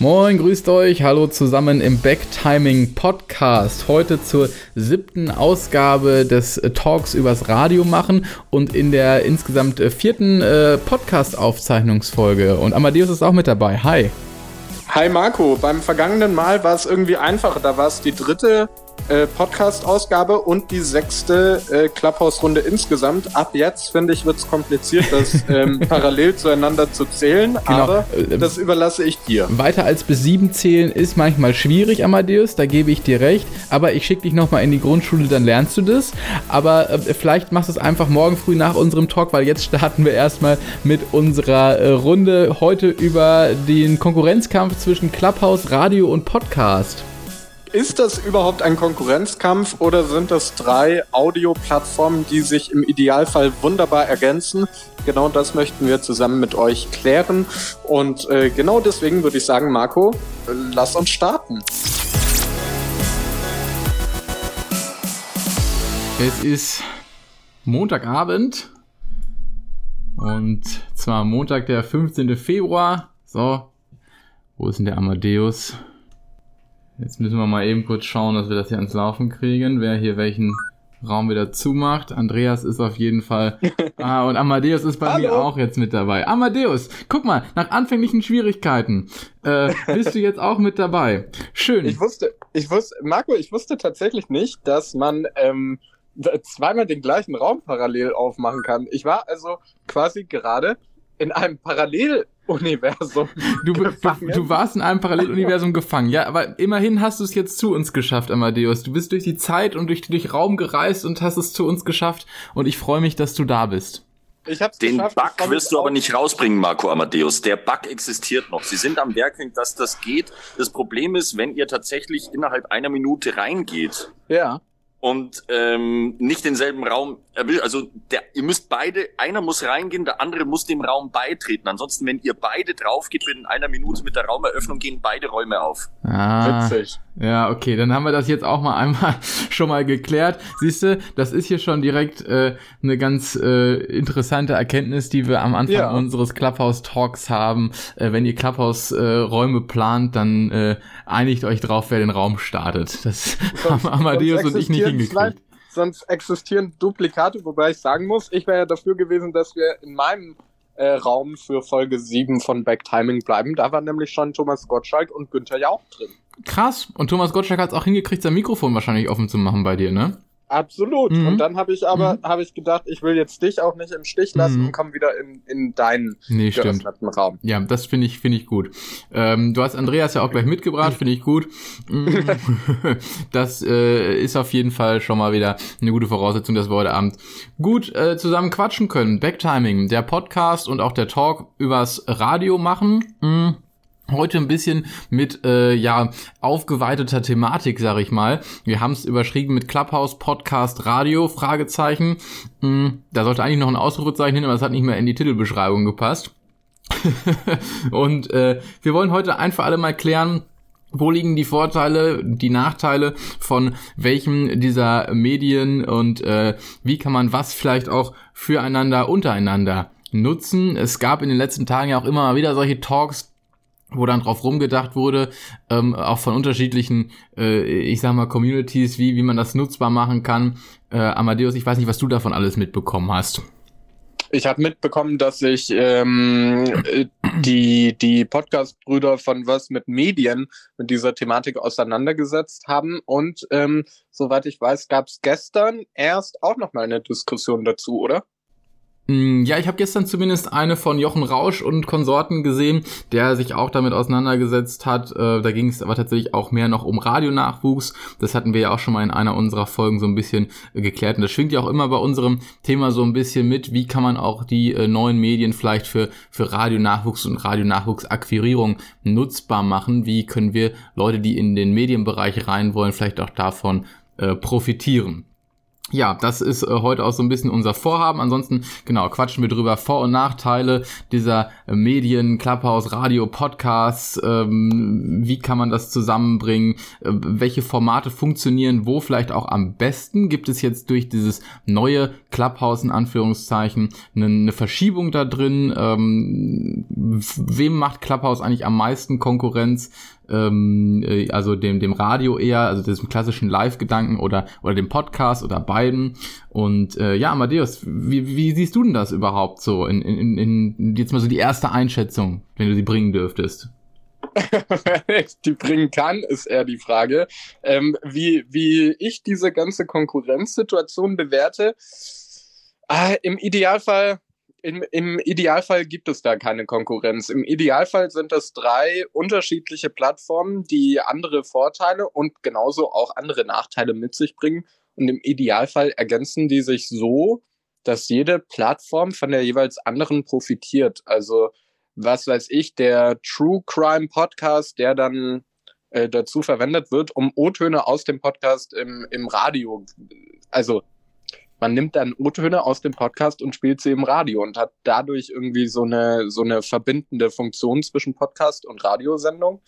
Moin, grüßt euch, hallo zusammen im Backtiming Podcast. Heute zur siebten Ausgabe des Talks übers Radio machen und in der insgesamt vierten äh, Podcast-Aufzeichnungsfolge. Und Amadeus ist auch mit dabei. Hi. Hi Marco, beim vergangenen Mal war es irgendwie einfacher. Da war es die dritte äh, Podcast-Ausgabe und die sechste äh, Clubhouse-Runde insgesamt. Ab jetzt, finde ich, wird es kompliziert, das ähm, parallel zueinander zu zählen, genau. aber äh, das überlasse ich dir. Weiter als bis sieben zählen ist manchmal schwierig, Amadeus, da gebe ich dir recht, aber ich schicke dich nochmal in die Grundschule, dann lernst du das. Aber äh, vielleicht machst du es einfach morgen früh nach unserem Talk, weil jetzt starten wir erstmal mit unserer äh, Runde heute über den Konkurrenzkampf zwischen Clubhouse, Radio und Podcast. Ist das überhaupt ein Konkurrenzkampf oder sind das drei Audioplattformen, die sich im Idealfall wunderbar ergänzen? Genau das möchten wir zusammen mit euch klären. Und äh, genau deswegen würde ich sagen, Marco, lass uns starten. Es ist Montagabend und zwar Montag, der 15. Februar. So, wo ist denn der Amadeus? Jetzt müssen wir mal eben kurz schauen, dass wir das hier ans Laufen kriegen, wer hier welchen Raum wieder zumacht. Andreas ist auf jeden Fall. Ah, und Amadeus ist bei mir auch jetzt mit dabei. Amadeus, guck mal, nach anfänglichen Schwierigkeiten äh, bist du jetzt auch mit dabei. Schön. Ich wusste, ich wusste, Marco, ich wusste tatsächlich nicht, dass man ähm, zweimal den gleichen Raum parallel aufmachen kann. Ich war also quasi gerade in einem Paralleluniversum. Du, du, du, warst in einem Paralleluniversum gefangen, ja, aber immerhin hast du es jetzt zu uns geschafft, Amadeus. Du bist durch die Zeit und durch, durch Raum gereist und hast es zu uns geschafft und ich freue mich, dass du da bist. Den geschafft, Bug wirst du aber nicht rausbringen, Marco Amadeus. Der Bug existiert noch. Sie sind am Werkeln, dass das geht. Das Problem ist, wenn ihr tatsächlich innerhalb einer Minute reingeht, ja und ähm, nicht denselben Raum erwischt. Also der, ihr müsst beide, einer muss reingehen, der andere muss dem Raum beitreten. Ansonsten, wenn ihr beide drauf geht, in einer Minute mit der Raumeröffnung gehen beide Räume auf. Ah, Witzig. Ja, okay, dann haben wir das jetzt auch mal einmal schon mal geklärt. Siehst du, das ist hier schon direkt äh, eine ganz äh, interessante Erkenntnis, die wir am Anfang ja. unseres Clubhouse Talks haben. Äh, wenn ihr Clubhouse äh, Räume plant, dann äh, einigt euch drauf, wer den Raum startet. Das haben Amadeus und ich nicht hingekriegt. Sonst existieren Duplikate, wobei ich sagen muss, ich wäre ja dafür gewesen, dass wir in meinem äh, Raum für Folge 7 von Backtiming bleiben. Da war nämlich schon Thomas Gottschalk und Günther ja auch drin. Krass. Und Thomas Gottschalk hat es auch hingekriegt, sein Mikrofon wahrscheinlich offen zu machen bei dir, ne? Absolut. Mhm. Und dann habe ich aber mhm. habe ich gedacht, ich will jetzt dich auch nicht im Stich lassen mhm. und komme wieder in, in deinen nee, geöffneten Raum. Ja, das finde ich finde ich gut. Ähm, du hast Andreas ja auch gleich mitgebracht, finde ich gut. Mhm. das äh, ist auf jeden Fall schon mal wieder eine gute Voraussetzung, dass wir heute Abend gut äh, zusammen quatschen können. Backtiming, der Podcast und auch der Talk übers Radio machen. Mhm. Heute ein bisschen mit äh, ja aufgeweiteter Thematik, sag ich mal. Wir haben es überschrieben mit Clubhouse, Podcast, Radio, Fragezeichen. Hm, da sollte eigentlich noch ein Ausrufezeichen hin, aber es hat nicht mehr in die Titelbeschreibung gepasst. Und äh, wir wollen heute einfach alle mal klären, wo liegen die Vorteile, die Nachteile von welchem dieser Medien und äh, wie kann man was vielleicht auch füreinander untereinander nutzen. Es gab in den letzten Tagen ja auch immer mal wieder solche Talks, wo dann drauf rumgedacht wurde, ähm, auch von unterschiedlichen, äh, ich sag mal, Communities, wie, wie man das nutzbar machen kann. Äh, Amadeus, ich weiß nicht, was du davon alles mitbekommen hast. Ich habe mitbekommen, dass sich ähm, die, die Podcast-Brüder von Was mit Medien mit dieser Thematik auseinandergesetzt haben. Und ähm, soweit ich weiß, gab es gestern erst auch nochmal eine Diskussion dazu, oder? Mm, ja, ich habe gestern zumindest eine von Jochen Rausch und Konsorten gesehen, der sich auch damit auseinandergesetzt hat. Äh, da ging es aber tatsächlich auch mehr noch um Radionachwuchs. Das hatten wir ja auch schon mal in einer unserer Folgen so ein bisschen äh, geklärt. Und das schwingt ja auch immer bei unserem Thema so ein bisschen mit. Wie kann man auch die äh, neuen Medien vielleicht für, für Radionachwuchs und Radionachwuchsakquirierung nutzbar machen? Wie können wir Leute, die in den Medienbereich rein wollen, vielleicht auch davon äh, profitieren? Ja, das ist äh, heute auch so ein bisschen unser Vorhaben. Ansonsten, genau, quatschen wir drüber Vor- und Nachteile dieser äh, Medien, Clubhouse, Radio, Podcasts. Ähm, wie kann man das zusammenbringen? Äh, welche Formate funktionieren wo vielleicht auch am besten? Gibt es jetzt durch dieses neue Clubhouse in Anführungszeichen eine, eine Verschiebung da drin? Ähm, wem macht Clubhouse eigentlich am meisten Konkurrenz? Ähm, äh, also dem, dem Radio eher, also diesem klassischen Live-Gedanken oder, oder dem Podcast oder beiden. Und äh, ja, Amadeus, wie, wie siehst du denn das überhaupt so in, in, in jetzt mal so die erste Einschätzung, wenn du sie bringen dürftest? die bringen kann, ist eher die Frage. Ähm, wie, wie ich diese ganze Konkurrenzsituation bewerte, äh, im Idealfall im, im Idealfall gibt es da keine Konkurrenz. Im Idealfall sind es drei unterschiedliche Plattformen, die andere Vorteile und genauso auch andere Nachteile mit sich bringen. Und im Idealfall ergänzen die sich so, dass jede Plattform von der jeweils anderen profitiert. Also was weiß ich, der True Crime Podcast, der dann äh, dazu verwendet wird, um O-Töne aus dem Podcast im, im Radio, also man nimmt dann O-Töne aus dem Podcast und spielt sie im Radio und hat dadurch irgendwie so eine, so eine verbindende Funktion zwischen Podcast und Radiosendung.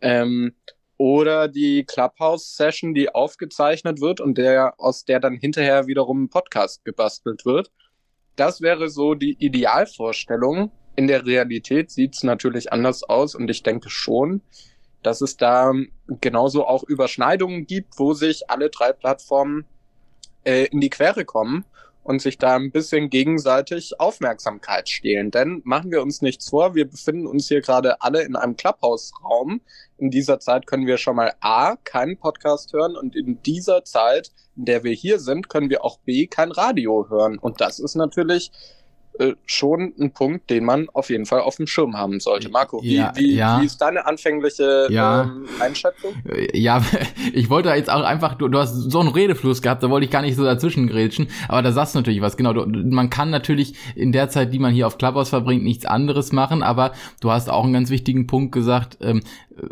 Ähm, oder die Clubhouse-Session, die aufgezeichnet wird und der, aus der dann hinterher wiederum ein Podcast gebastelt wird. Das wäre so die Idealvorstellung. In der Realität sieht's natürlich anders aus und ich denke schon, dass es da genauso auch Überschneidungen gibt, wo sich alle drei Plattformen äh, in die Quere kommen und sich da ein bisschen gegenseitig Aufmerksamkeit stehlen. Denn machen wir uns nichts vor, wir befinden uns hier gerade alle in einem Clubhouse-Raum. In dieser Zeit können wir schon mal A, keinen Podcast hören und in dieser Zeit, in der wir hier sind, können wir auch B, kein Radio hören. Und das ist natürlich äh, schon ein Punkt, den man auf jeden Fall auf dem Schirm haben sollte. Marco, wie, ja, wie, ja. wie ist deine anfängliche ja. ähm, Einschätzung? Äh, ja, ich wollte jetzt auch einfach, du, du hast so einen Redefluss gehabt, da wollte ich gar nicht so dazwischen grätschen, aber da sagst du natürlich was, genau, du, man kann natürlich in der Zeit, die man hier auf Clubhouse verbringt, nichts anderes machen, aber du hast auch einen ganz wichtigen Punkt gesagt, ähm,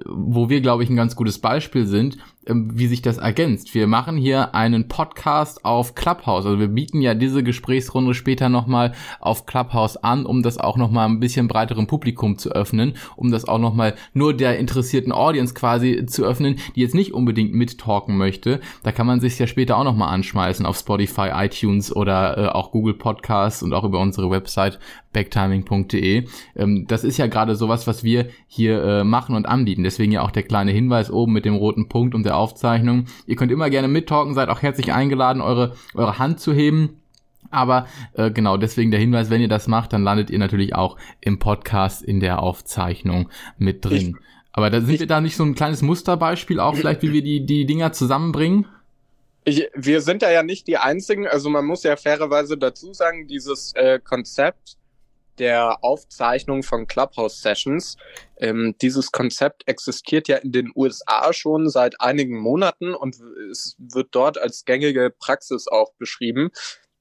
wo wir, glaube ich, ein ganz gutes Beispiel sind, ähm, wie sich das ergänzt. Wir machen hier einen Podcast auf Clubhouse. Also wir bieten ja diese Gesprächsrunde später nochmal auf Clubhouse an, um das auch nochmal ein bisschen breiterem Publikum zu öffnen, um das auch nochmal nur der interessierten Audience quasi zu öffnen, die jetzt nicht unbedingt mittalken möchte. Da kann man sich ja später auch nochmal anschmeißen auf Spotify, iTunes oder äh, auch Google Podcasts und auch über unsere Website backtiming.de. Ähm, das ist ja gerade sowas, was wir hier äh, machen und anbieten. Deswegen ja auch der kleine Hinweis oben mit dem roten Punkt und der Aufzeichnung. Ihr könnt immer gerne mittalken, seid auch herzlich eingeladen, eure, eure Hand zu heben. Aber äh, genau, deswegen der Hinweis, wenn ihr das macht, dann landet ihr natürlich auch im Podcast in der Aufzeichnung mit drin. Ich, Aber da sind ich, wir da nicht so ein kleines Musterbeispiel auch vielleicht, wie wir die, die Dinger zusammenbringen? Ich, wir sind da ja nicht die Einzigen. Also man muss ja fairerweise dazu sagen, dieses äh, Konzept der Aufzeichnung von Clubhouse Sessions. Ähm, dieses Konzept existiert ja in den USA schon seit einigen Monaten und es wird dort als gängige Praxis auch beschrieben.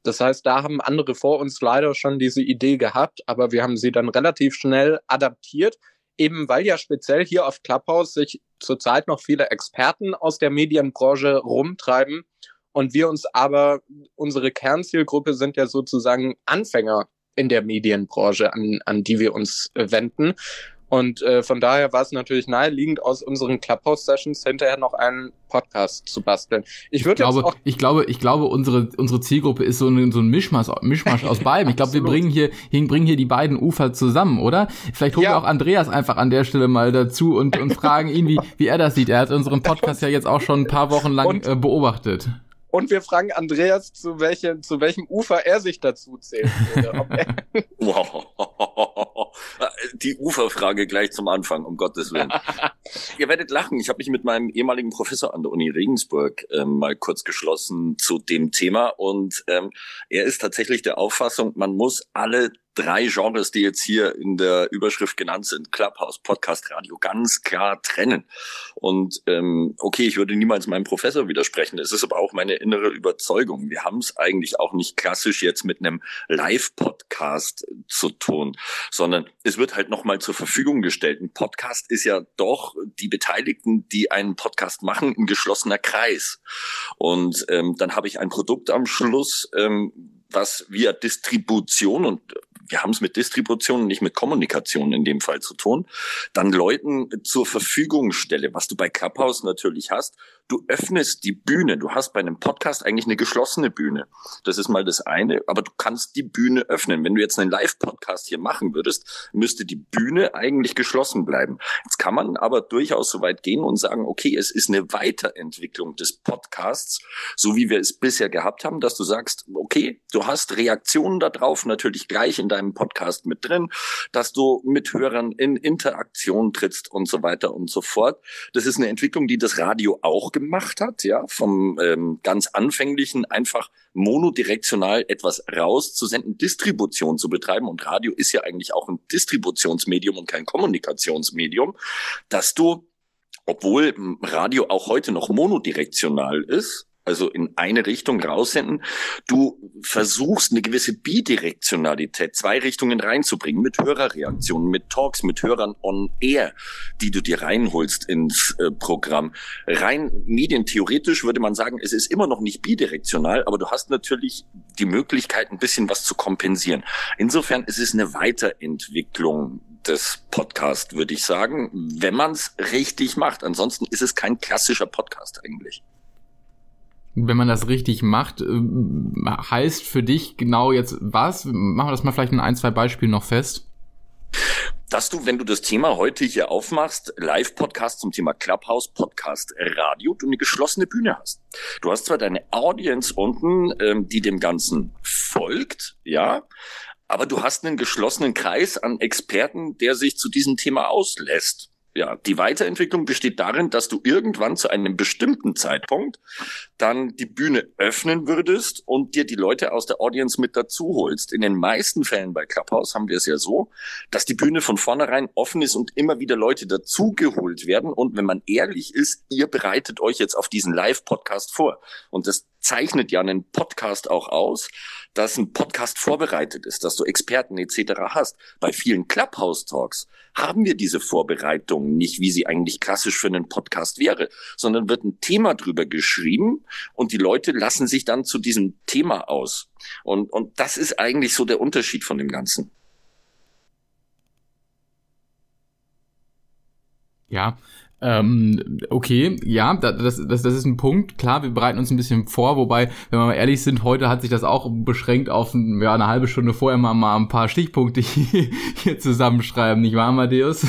Das heißt, da haben andere vor uns leider schon diese Idee gehabt, aber wir haben sie dann relativ schnell adaptiert, eben weil ja speziell hier auf Clubhouse sich zurzeit noch viele Experten aus der Medienbranche rumtreiben und wir uns aber, unsere Kernzielgruppe sind ja sozusagen Anfänger in der Medienbranche, an, an die wir uns äh, wenden. Und äh, von daher war es natürlich naheliegend, aus unseren Clubhouse-Sessions hinterher noch einen Podcast zu basteln. Ich, würde glaube, auch ich glaube, ich glaube, unsere unsere Zielgruppe ist so ein, so ein Mischmasch, Mischmasch aus beiden. Ich glaube, wir bringen hier, hier bringen hier die beiden Ufer zusammen, oder? Vielleicht holen ja. wir auch Andreas einfach an der Stelle mal dazu und, und fragen ihn, wie, wie er das sieht. Er hat unseren Podcast ja jetzt auch schon ein paar Wochen lang und, äh, beobachtet. Und wir fragen Andreas, zu welchem, zu welchem Ufer er sich dazu zählt. wow. Die Uferfrage gleich zum Anfang, um Gottes Willen. Ihr werdet lachen. Ich habe mich mit meinem ehemaligen Professor an der Uni Regensburg ähm, mal kurz geschlossen zu dem Thema. Und ähm, er ist tatsächlich der Auffassung, man muss alle drei Genres, die jetzt hier in der Überschrift genannt sind, Clubhouse, Podcast, Radio, ganz klar trennen. Und ähm, okay, ich würde niemals meinem Professor widersprechen. Es ist aber auch meine innere Überzeugung. Wir haben es eigentlich auch nicht klassisch jetzt mit einem Live-Podcast zu tun, sondern es wird halt nochmal zur Verfügung gestellt. Ein Podcast ist ja doch die Beteiligten, die einen Podcast machen, ein geschlossener Kreis. Und ähm, dann habe ich ein Produkt am Schluss, ähm, was via Distribution und wir haben es mit Distribution, nicht mit Kommunikation in dem Fall zu tun, dann Leuten zur Verfügung stelle, was du bei Clubhouse natürlich hast. Du öffnest die Bühne. Du hast bei einem Podcast eigentlich eine geschlossene Bühne. Das ist mal das eine. Aber du kannst die Bühne öffnen. Wenn du jetzt einen Live-Podcast hier machen würdest, müsste die Bühne eigentlich geschlossen bleiben. Jetzt kann man aber durchaus so weit gehen und sagen, okay, es ist eine Weiterentwicklung des Podcasts, so wie wir es bisher gehabt haben, dass du sagst, okay, du hast Reaktionen darauf natürlich gleich in deinem Podcast mit drin, dass du mit Hörern in Interaktion trittst und so weiter und so fort. Das ist eine Entwicklung, die das Radio auch gemacht hat, ja, vom ähm, ganz anfänglichen einfach monodirektional etwas rauszusenden, Distribution zu betreiben und Radio ist ja eigentlich auch ein Distributionsmedium und kein Kommunikationsmedium, dass du obwohl Radio auch heute noch monodirektional ist, also in eine Richtung raussenden. Du versuchst eine gewisse Bidirektionalität, zwei Richtungen reinzubringen, mit Hörerreaktionen, mit Talks, mit Hörern on air, die du dir reinholst ins äh, Programm. Rein medientheoretisch würde man sagen, es ist immer noch nicht bidirektional, aber du hast natürlich die Möglichkeit, ein bisschen was zu kompensieren. Insofern ist es eine Weiterentwicklung des Podcasts, würde ich sagen, wenn man es richtig macht. Ansonsten ist es kein klassischer Podcast eigentlich wenn man das richtig macht, äh, heißt für dich genau jetzt was? Machen wir das mal vielleicht in ein, zwei Beispielen noch fest. Dass du, wenn du das Thema heute hier aufmachst, Live-Podcast zum Thema Clubhouse, Podcast, Radio, du eine geschlossene Bühne hast. Du hast zwar deine Audience unten, ähm, die dem Ganzen folgt, ja, aber du hast einen geschlossenen Kreis an Experten, der sich zu diesem Thema auslässt. Ja, die Weiterentwicklung besteht darin, dass du irgendwann zu einem bestimmten Zeitpunkt dann die Bühne öffnen würdest und dir die Leute aus der Audience mit dazu holst. In den meisten Fällen bei Clubhouse haben wir es ja so, dass die Bühne von vornherein offen ist und immer wieder Leute dazugeholt werden. Und wenn man ehrlich ist, ihr bereitet euch jetzt auf diesen Live-Podcast vor. Und das zeichnet ja einen Podcast auch aus, dass ein Podcast vorbereitet ist, dass du Experten etc. hast. Bei vielen Clubhouse-Talks haben wir diese Vorbereitung nicht, wie sie eigentlich klassisch für einen Podcast wäre, sondern wird ein Thema drüber geschrieben und die Leute lassen sich dann zu diesem Thema aus. Und, und das ist eigentlich so der Unterschied von dem Ganzen. Ja, ähm, okay, ja, das, das, das ist ein Punkt. Klar, wir bereiten uns ein bisschen vor, wobei, wenn wir mal ehrlich sind, heute hat sich das auch beschränkt auf ja, eine halbe Stunde vorher mal, mal ein paar Stichpunkte hier, hier zusammenschreiben, nicht wahr, Amadeus?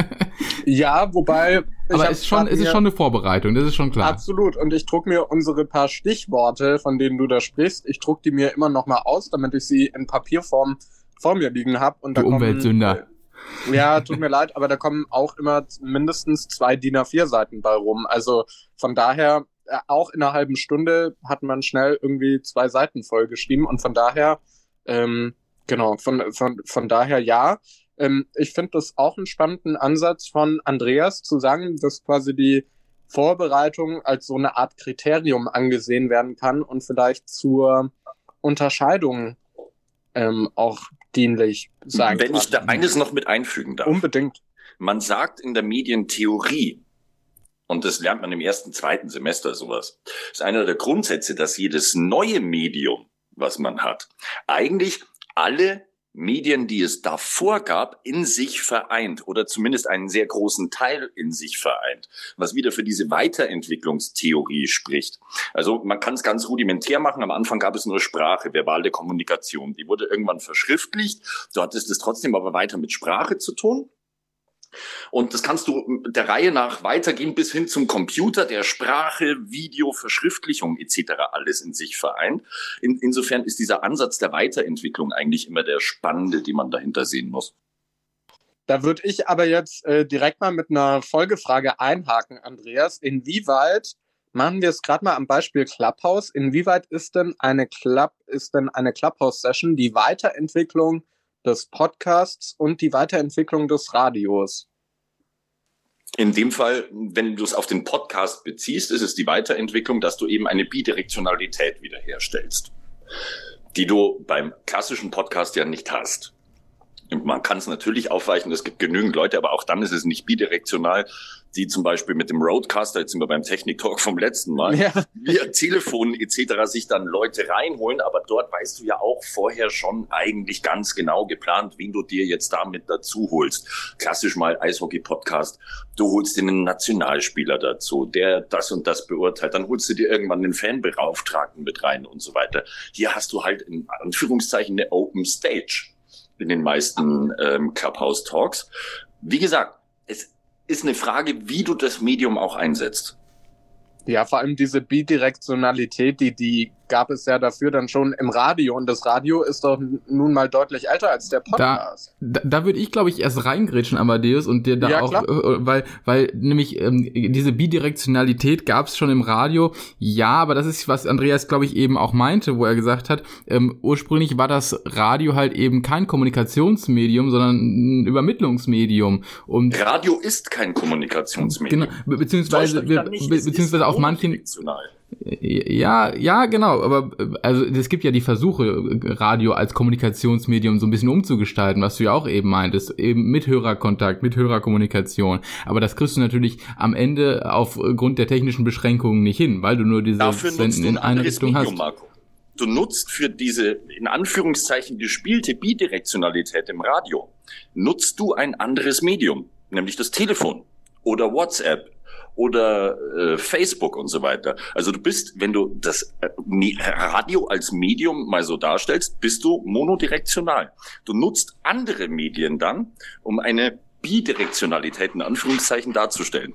ja, wobei. Aber es ist, schon, es ist schon eine Vorbereitung, das ist schon klar. Absolut. Und ich druck mir unsere paar Stichworte, von denen du da sprichst, ich druck die mir immer noch mal aus, damit ich sie in Papierform vor mir liegen habe. Und du Umweltsünder. Kommen, ja, tut mir leid, aber da kommen auch immer mindestens zwei DIN A4-Seiten bei rum. Also von daher, äh, auch in einer halben Stunde hat man schnell irgendwie zwei Seiten vollgeschrieben und von daher, ähm, genau, von, von, von daher ja. Ähm, ich finde das auch einen spannenden Ansatz von Andreas zu sagen, dass quasi die Vorbereitung als so eine Art Kriterium angesehen werden kann und vielleicht zur Unterscheidung ähm, auch dienlich sein Wenn kann. ich da eines noch mit einfügen darf. Unbedingt. Man sagt in der Medientheorie, und das lernt man im ersten, zweiten Semester sowas, ist einer der Grundsätze, dass jedes neue Medium, was man hat, eigentlich alle Medien, die es davor gab, in sich vereint oder zumindest einen sehr großen Teil in sich vereint, was wieder für diese Weiterentwicklungstheorie spricht. Also man kann es ganz rudimentär machen. Am Anfang gab es nur Sprache, verbale Kommunikation. Die wurde irgendwann verschriftlicht. Du hattest es trotzdem aber weiter mit Sprache zu tun. Und das kannst du der Reihe nach weitergehen bis hin zum Computer, der Sprache, Video, Verschriftlichung etc. alles in sich vereint. In, insofern ist dieser Ansatz der Weiterentwicklung eigentlich immer der spannende, den man dahinter sehen muss. Da würde ich aber jetzt äh, direkt mal mit einer Folgefrage einhaken, Andreas. Inwieweit machen wir es gerade mal am Beispiel Clubhouse? Inwieweit ist denn eine Club ist denn eine Clubhouse Session die Weiterentwicklung des Podcasts und die Weiterentwicklung des Radios? In dem Fall, wenn du es auf den Podcast beziehst, ist es die Weiterentwicklung, dass du eben eine Bidirektionalität wiederherstellst, die du beim klassischen Podcast ja nicht hast. Man kann es natürlich aufweichen, es gibt genügend Leute, aber auch dann ist es nicht bidirektional, die zum Beispiel mit dem Roadcaster, jetzt sind wir beim Technik-Talk vom letzten Mal, ja. via Telefon etc. sich dann Leute reinholen, aber dort weißt du ja auch vorher schon eigentlich ganz genau geplant, wen du dir jetzt damit dazu holst. Klassisch mal Eishockey-Podcast, du holst dir einen Nationalspieler dazu, der das und das beurteilt, dann holst du dir irgendwann einen Fanbeauftragten mit rein und so weiter. Hier hast du halt in Anführungszeichen eine Open Stage in den meisten ähm, Clubhouse Talks. Wie gesagt, es ist eine Frage, wie du das Medium auch einsetzt. Ja, vor allem diese Bidirektionalität, die die gab es ja dafür dann schon im Radio und das Radio ist doch nun mal deutlich älter als der Podcast. Da, da, da würde ich, glaube ich, erst reingrätschen, Amadeus, und dir da ja, auch, klar. Äh, weil, weil nämlich ähm, diese Bidirektionalität gab es schon im Radio, ja, aber das ist, was Andreas, glaube ich, eben auch meinte, wo er gesagt hat, ähm, ursprünglich war das Radio halt eben kein Kommunikationsmedium, sondern ein Übermittlungsmedium. Und Radio ist kein Kommunikationsmedium. Genau, beziehungsweise, be beziehungsweise auf manchen ja, ja, genau, aber also es gibt ja die Versuche, Radio als Kommunikationsmedium so ein bisschen umzugestalten, was du ja auch eben meintest, eben mit Hörerkontakt, mit Hörerkommunikation. Aber das kriegst du natürlich am Ende aufgrund der technischen Beschränkungen nicht hin, weil du nur diese Dafür Senden in eine Richtung Medium, hast. Marco. Du nutzt für diese in Anführungszeichen gespielte Bidirektionalität im Radio, nutzt du ein anderes Medium, nämlich das Telefon oder WhatsApp oder äh, Facebook und so weiter. Also du bist, wenn du das äh, Radio als Medium mal so darstellst, bist du monodirektional. Du nutzt andere Medien dann, um eine Bidirektionalität in Anführungszeichen darzustellen.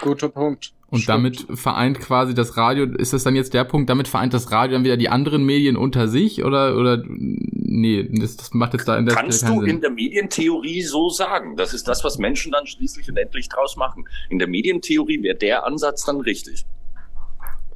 Guter Punkt. Und Stimmt. damit vereint quasi das Radio, ist das dann jetzt der Punkt, damit vereint das Radio dann wieder die anderen Medien unter sich oder, oder nee, das, das macht jetzt da in der Kannst du Sinn. in der Medientheorie so sagen. Das ist das, was Menschen dann schließlich und endlich draus machen. In der Medientheorie wäre der Ansatz dann richtig.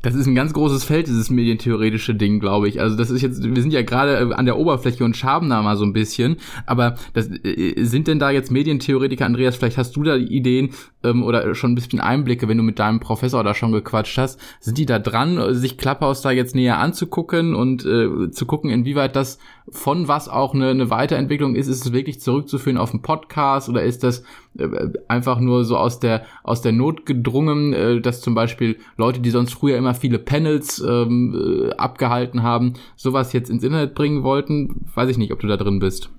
Das ist ein ganz großes Feld, dieses medientheoretische Ding, glaube ich. Also das ist jetzt, wir sind ja gerade äh, an der Oberfläche und schaben da mal so ein bisschen. Aber das, äh, sind denn da jetzt Medientheoretiker, Andreas, vielleicht hast du da Ideen ähm, oder schon ein bisschen Einblicke, wenn du mit deinem Professor da schon gequatscht hast. Sind die da dran, sich Klapphaus da jetzt näher anzugucken und äh, zu gucken, inwieweit das von was auch eine, eine Weiterentwicklung ist? Ist es wirklich zurückzuführen auf einen Podcast oder ist das äh, einfach nur so aus der, aus der Not gedrungen, äh, dass zum Beispiel Leute, die sonst früher immer viele Panels ähm, äh, abgehalten haben, sowas jetzt ins Internet bringen wollten? Weiß ich nicht, ob du da drin bist.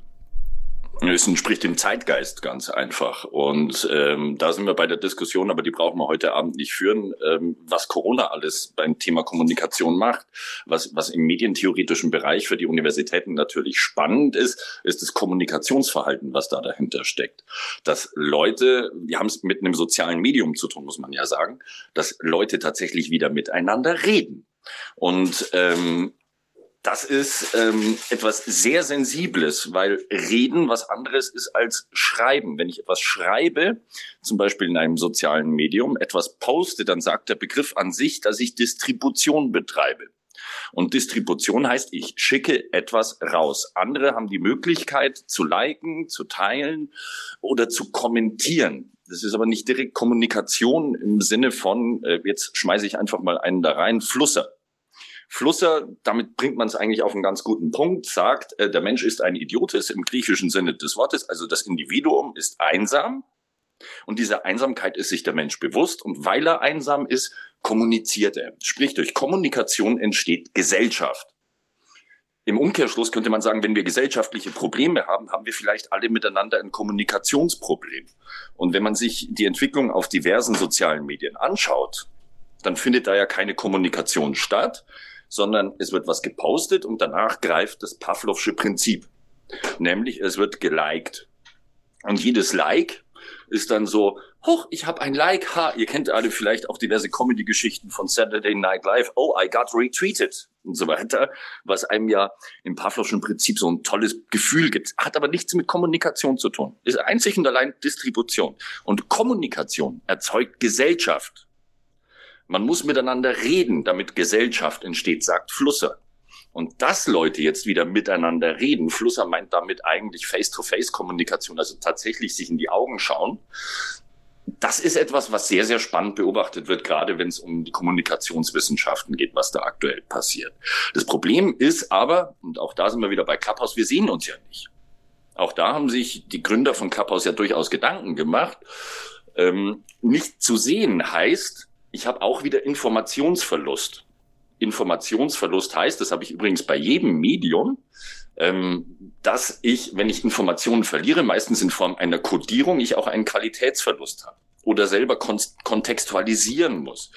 Es entspricht dem Zeitgeist ganz einfach. Und ähm, da sind wir bei der Diskussion, aber die brauchen wir heute Abend nicht führen, ähm, was Corona alles beim Thema Kommunikation macht. Was, was im medientheoretischen Bereich für die Universitäten natürlich spannend ist, ist das Kommunikationsverhalten, was da dahinter steckt. Dass Leute, wir haben es mit einem sozialen Medium zu tun, muss man ja sagen, dass Leute tatsächlich wieder miteinander reden. Und ähm, das ist ähm, etwas sehr Sensibles, weil Reden was anderes ist als Schreiben. Wenn ich etwas schreibe, zum Beispiel in einem sozialen Medium, etwas poste, dann sagt der Begriff an sich, dass ich Distribution betreibe. Und Distribution heißt, ich schicke etwas raus. Andere haben die Möglichkeit zu liken, zu teilen oder zu kommentieren. Das ist aber nicht direkt Kommunikation im Sinne von, äh, jetzt schmeiße ich einfach mal einen da rein, Flusser. Flusser, damit bringt man es eigentlich auf einen ganz guten Punkt, sagt, äh, der Mensch ist ein Idiotis im griechischen Sinne des Wortes, also das Individuum ist einsam und dieser Einsamkeit ist sich der Mensch bewusst und weil er einsam ist, kommuniziert er. Sprich, durch Kommunikation entsteht Gesellschaft. Im Umkehrschluss könnte man sagen, wenn wir gesellschaftliche Probleme haben, haben wir vielleicht alle miteinander ein Kommunikationsproblem. Und wenn man sich die Entwicklung auf diversen sozialen Medien anschaut, dann findet da ja keine Kommunikation statt, sondern es wird was gepostet und danach greift das Pavlovsche Prinzip. Nämlich es wird geliked. Und jedes Like ist dann so, hoch, ich habe ein Like, ha, ihr kennt alle vielleicht auch diverse Comedy-Geschichten von Saturday Night Live, oh, I got retweeted und so weiter, was einem ja im Pavlovschen Prinzip so ein tolles Gefühl gibt, hat aber nichts mit Kommunikation zu tun, ist einzig und allein Distribution. Und Kommunikation erzeugt Gesellschaft. Man muss miteinander reden, damit Gesellschaft entsteht, sagt Flusser. Und dass Leute jetzt wieder miteinander reden, Flusser meint damit eigentlich Face-to-Face-Kommunikation, also tatsächlich sich in die Augen schauen, das ist etwas, was sehr, sehr spannend beobachtet wird, gerade wenn es um die Kommunikationswissenschaften geht, was da aktuell passiert. Das Problem ist aber, und auch da sind wir wieder bei Clubhouse, wir sehen uns ja nicht. Auch da haben sich die Gründer von Clubhouse ja durchaus Gedanken gemacht. Ähm, nicht zu sehen heißt, ich habe auch wieder Informationsverlust. Informationsverlust heißt, das habe ich übrigens bei jedem Medium, ähm, dass ich, wenn ich Informationen verliere, meistens in Form einer Codierung, ich auch einen Qualitätsverlust habe oder selber kontextualisieren muss.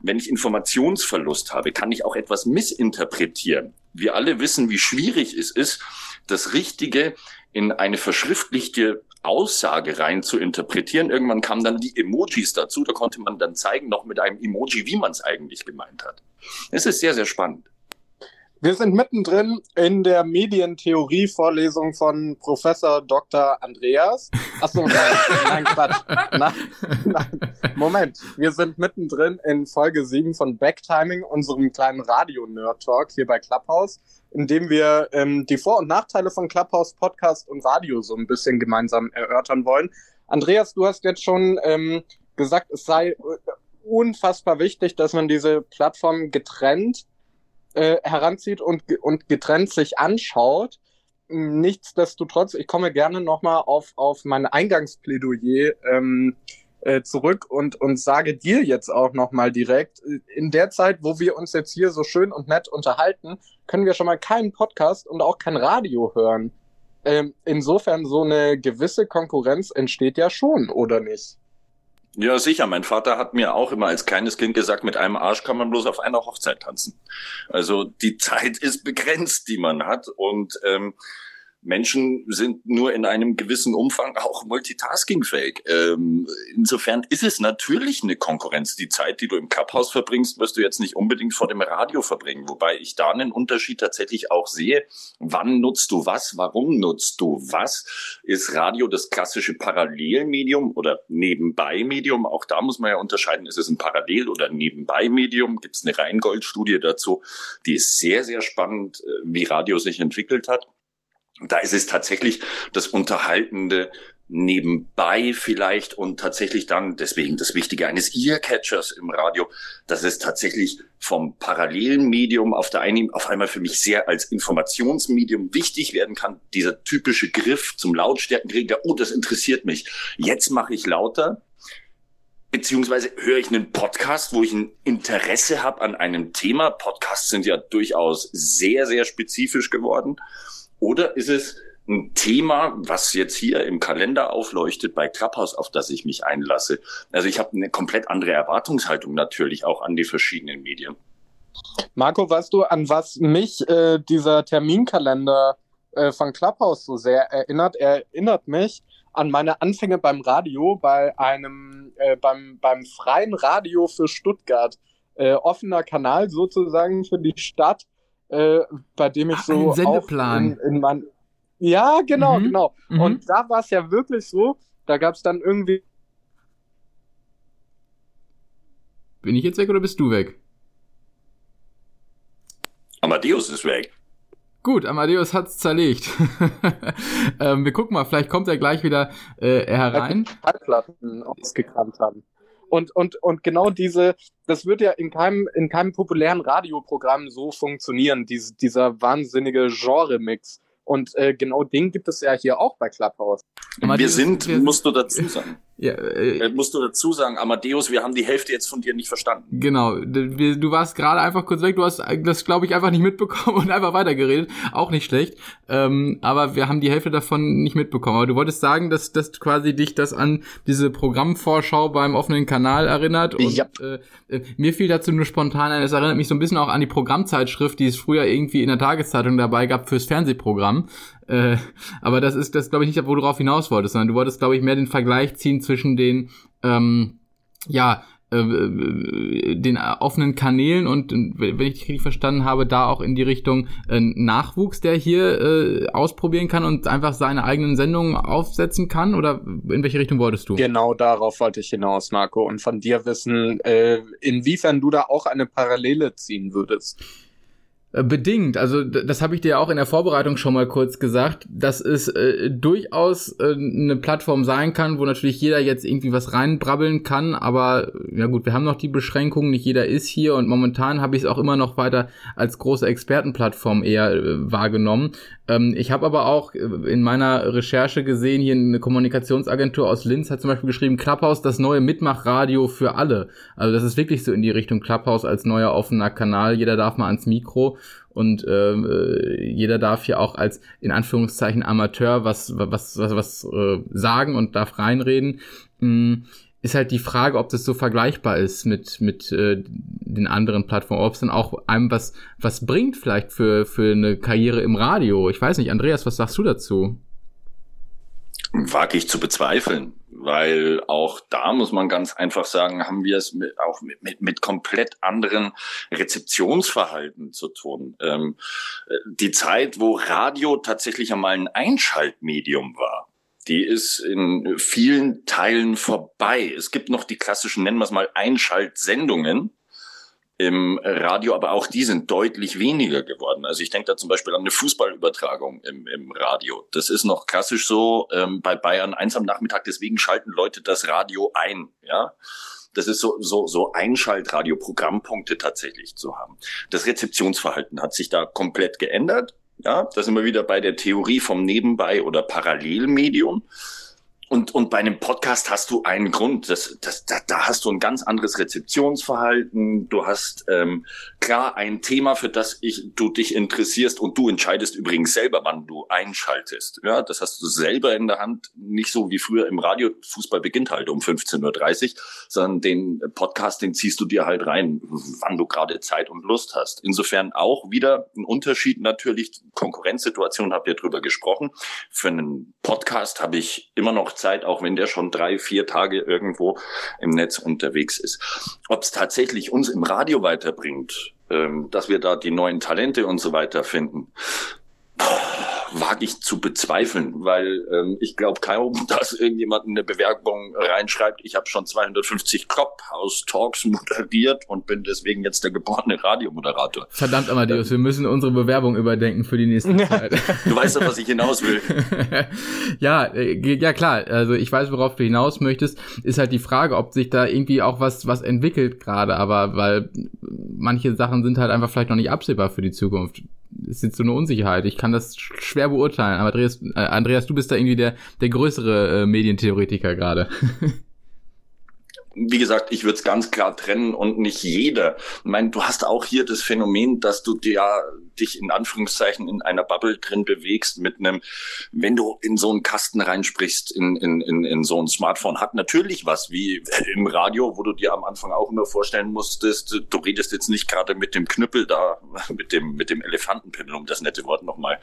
Wenn ich Informationsverlust habe, kann ich auch etwas missinterpretieren. Wir alle wissen, wie schwierig es ist, das Richtige in eine verschriftlichte Aussage rein zu interpretieren. Irgendwann kamen dann die Emojis dazu. Da konnte man dann zeigen, noch mit einem Emoji, wie man es eigentlich gemeint hat. Es ist sehr, sehr spannend. Wir sind mittendrin in der Medientheorie-Vorlesung von Professor Dr. Andreas. Achso, nein, nein, Quatsch. Nein, nein. Moment, wir sind mittendrin in Folge 7 von Backtiming, unserem kleinen Radio-Nerd-Talk hier bei Clubhouse, in dem wir ähm, die Vor- und Nachteile von Clubhouse, Podcast und Radio so ein bisschen gemeinsam erörtern wollen. Andreas, du hast jetzt schon ähm, gesagt, es sei äh, unfassbar wichtig, dass man diese Plattform getrennt äh, heranzieht und, und getrennt sich anschaut. Nichtsdestotrotz, ich komme gerne nochmal auf, auf mein Eingangsplädoyer ähm, äh, zurück und, und sage dir jetzt auch nochmal direkt, in der Zeit, wo wir uns jetzt hier so schön und nett unterhalten, können wir schon mal keinen Podcast und auch kein Radio hören. Ähm, insofern so eine gewisse Konkurrenz entsteht ja schon, oder nicht? Ja, sicher. Mein Vater hat mir auch immer als kleines Kind gesagt, mit einem Arsch kann man bloß auf einer Hochzeit tanzen. Also die Zeit ist begrenzt, die man hat. Und ähm, Menschen sind nur in einem gewissen Umfang auch multitaskingfähig. Ähm, insofern ist es natürlich eine Konkurrenz. Die Zeit, die du im Clubhouse verbringst, wirst du jetzt nicht unbedingt vor dem Radio verbringen. Wobei ich da einen Unterschied tatsächlich auch sehe. Wann nutzt du was? Warum nutzt du was? Ist Radio das klassische Parallelmedium oder Nebenbei-Medium? Auch da muss man ja unterscheiden, ist es ein Parallel- oder Nebenbei-Medium? Gibt es eine Rheingold-Studie dazu? Die ist sehr, sehr spannend, äh, wie Radio sich entwickelt hat. Da ist es tatsächlich das Unterhaltende nebenbei vielleicht und tatsächlich dann, deswegen das Wichtige eines Earcatchers im Radio, dass es tatsächlich vom parallelen Medium auf der einen auf einmal für mich sehr als Informationsmedium wichtig werden kann. Dieser typische Griff zum Lautstärkenregler, oh, das interessiert mich. Jetzt mache ich lauter. Beziehungsweise höre ich einen Podcast, wo ich ein Interesse habe an einem Thema. Podcasts sind ja durchaus sehr, sehr spezifisch geworden. Oder ist es ein Thema, was jetzt hier im Kalender aufleuchtet bei Clubhouse, auf das ich mich einlasse? Also ich habe eine komplett andere Erwartungshaltung natürlich auch an die verschiedenen Medien. Marco, weißt du, an was mich äh, dieser Terminkalender äh, von Clubhouse so sehr erinnert? Er erinnert mich an meine Anfänge beim Radio, bei einem, äh, beim, beim freien Radio für Stuttgart. Äh, offener Kanal sozusagen für die Stadt äh, bei dem ich Ach, so Sendeplan. in, in mein ja genau mhm. genau mhm. und da war es ja wirklich so da gab es dann irgendwie bin ich jetzt weg oder bist du weg Amadeus ist weg Gut, Amadeus hat's zerlegt. ähm, wir gucken mal, vielleicht kommt er gleich wieder äh, herein. Schallplatten ausgekramt haben. Und, und, und genau diese, das wird ja in keinem, in keinem populären Radioprogramm so funktionieren, diese, dieser wahnsinnige Genre-Mix. Und äh, genau den gibt es ja hier auch bei Clubhouse. Wir sind, musst du dazu sagen. Ja, äh, äh, musst du dazu sagen, Amadeus, wir haben die Hälfte jetzt von dir nicht verstanden. Genau, du warst gerade einfach kurz weg, du hast das, glaube ich, einfach nicht mitbekommen und einfach weitergeredet. Auch nicht schlecht. Ähm, aber wir haben die Hälfte davon nicht mitbekommen. Aber du wolltest sagen, dass, dass quasi dich das an diese Programmvorschau beim offenen Kanal erinnert. Und ja. äh, äh, mir fiel dazu nur spontan ein, es erinnert mich so ein bisschen auch an die Programmzeitschrift, die es früher irgendwie in der Tageszeitung dabei gab fürs Fernsehprogramm. Äh, aber das ist das, glaube ich, nicht, wo du darauf hinaus wolltest, sondern du wolltest, glaube ich, mehr den Vergleich ziehen zwischen den, ähm, ja, äh, den offenen Kanälen und wenn ich dich richtig verstanden habe, da auch in die Richtung äh, Nachwuchs, der hier äh, ausprobieren kann und einfach seine eigenen Sendungen aufsetzen kann? Oder in welche Richtung wolltest du? Genau darauf wollte ich hinaus, Marco, und von dir wissen, inwiefern du da auch eine Parallele ziehen würdest. Äh, bedingt, also das habe ich dir auch in der Vorbereitung schon mal kurz gesagt, dass es äh, durchaus äh, eine Plattform sein kann, wo natürlich jeder jetzt irgendwie was reinbrabbeln kann, aber ja gut, wir haben noch die Beschränkungen, nicht jeder ist hier. Und momentan habe ich es auch immer noch weiter als große Expertenplattform eher äh, wahrgenommen. Ähm, ich habe aber auch äh, in meiner Recherche gesehen, hier eine Kommunikationsagentur aus Linz hat zum Beispiel geschrieben, Clubhouse, das neue Mitmachradio für alle. Also das ist wirklich so in die Richtung Clubhouse als neuer offener Kanal, jeder darf mal ans Mikro und ähm, äh, jeder darf hier auch als in Anführungszeichen Amateur was was was was äh, sagen und darf reinreden. Mm, ist halt die Frage, ob das so vergleichbar ist mit mit äh, den anderen Plattformen, ob es dann auch einem was was bringt vielleicht für für eine Karriere im Radio. Ich weiß nicht, Andreas, was sagst du dazu? Wage ich zu bezweifeln, weil auch da muss man ganz einfach sagen, haben wir es mit, auch mit, mit, mit komplett anderen Rezeptionsverhalten zu tun. Ähm, die Zeit, wo Radio tatsächlich einmal ein Einschaltmedium war, die ist in vielen Teilen vorbei. Es gibt noch die klassischen, nennen wir es mal, Einschaltsendungen im Radio, aber auch die sind deutlich weniger geworden. Also ich denke da zum Beispiel an eine Fußballübertragung im, im Radio. Das ist noch klassisch so ähm, bei Bayern eins am Nachmittag, deswegen schalten Leute das Radio ein, ja. Das ist so, so, so Einschaltradio-Programmpunkte tatsächlich zu haben. Das Rezeptionsverhalten hat sich da komplett geändert. Ja, da sind wir wieder bei der Theorie vom Nebenbei- oder Parallelmedium. Und, und bei einem Podcast hast du einen Grund. Das, das, da, da hast du ein ganz anderes Rezeptionsverhalten. Du hast ähm, klar ein Thema, für das ich, du dich interessierst und du entscheidest übrigens selber, wann du einschaltest. Ja, das hast du selber in der Hand. Nicht so wie früher im Radio. Fußball beginnt halt um 15.30 Uhr, sondern den Podcast, den ziehst du dir halt rein, wann du gerade Zeit und Lust hast. Insofern auch wieder ein Unterschied natürlich. Konkurrenzsituation habt ihr drüber gesprochen. Für einen Podcast habe ich immer noch Zeit, auch wenn der schon drei, vier Tage irgendwo im Netz unterwegs ist. Ob es tatsächlich uns im Radio weiterbringt, ähm, dass wir da die neuen Talente und so weiter finden, wage ich zu bezweifeln, weil ähm, ich glaube kaum, dass irgendjemand eine Bewerbung reinschreibt, ich habe schon 250 Clubhouse-Talks moderiert und bin deswegen jetzt der geborene Radiomoderator. Verdammt, Amadeus, ähm, wir müssen unsere Bewerbung überdenken für die nächste Zeit. du weißt doch, was ich hinaus will. ja, äh, ja klar, also ich weiß, worauf du hinaus möchtest, ist halt die Frage, ob sich da irgendwie auch was, was entwickelt gerade, aber weil manche Sachen sind halt einfach vielleicht noch nicht absehbar für die Zukunft ist jetzt so eine Unsicherheit. Ich kann das schwer beurteilen. Aber Andreas, äh, Andreas du bist da irgendwie der, der größere äh, Medientheoretiker gerade. wie gesagt, ich würde es ganz klar trennen und nicht jeder. Ich meine, du hast auch hier das Phänomen, dass du dir dich in Anführungszeichen in einer Bubble drin bewegst mit einem, wenn du in so einen Kasten reinsprichst, in, in, in, in so ein Smartphone, hat natürlich was wie im Radio, wo du dir am Anfang auch immer vorstellen musstest, du redest jetzt nicht gerade mit dem Knüppel da, mit dem, mit dem Elefantenpimmel, um das nette Wort nochmal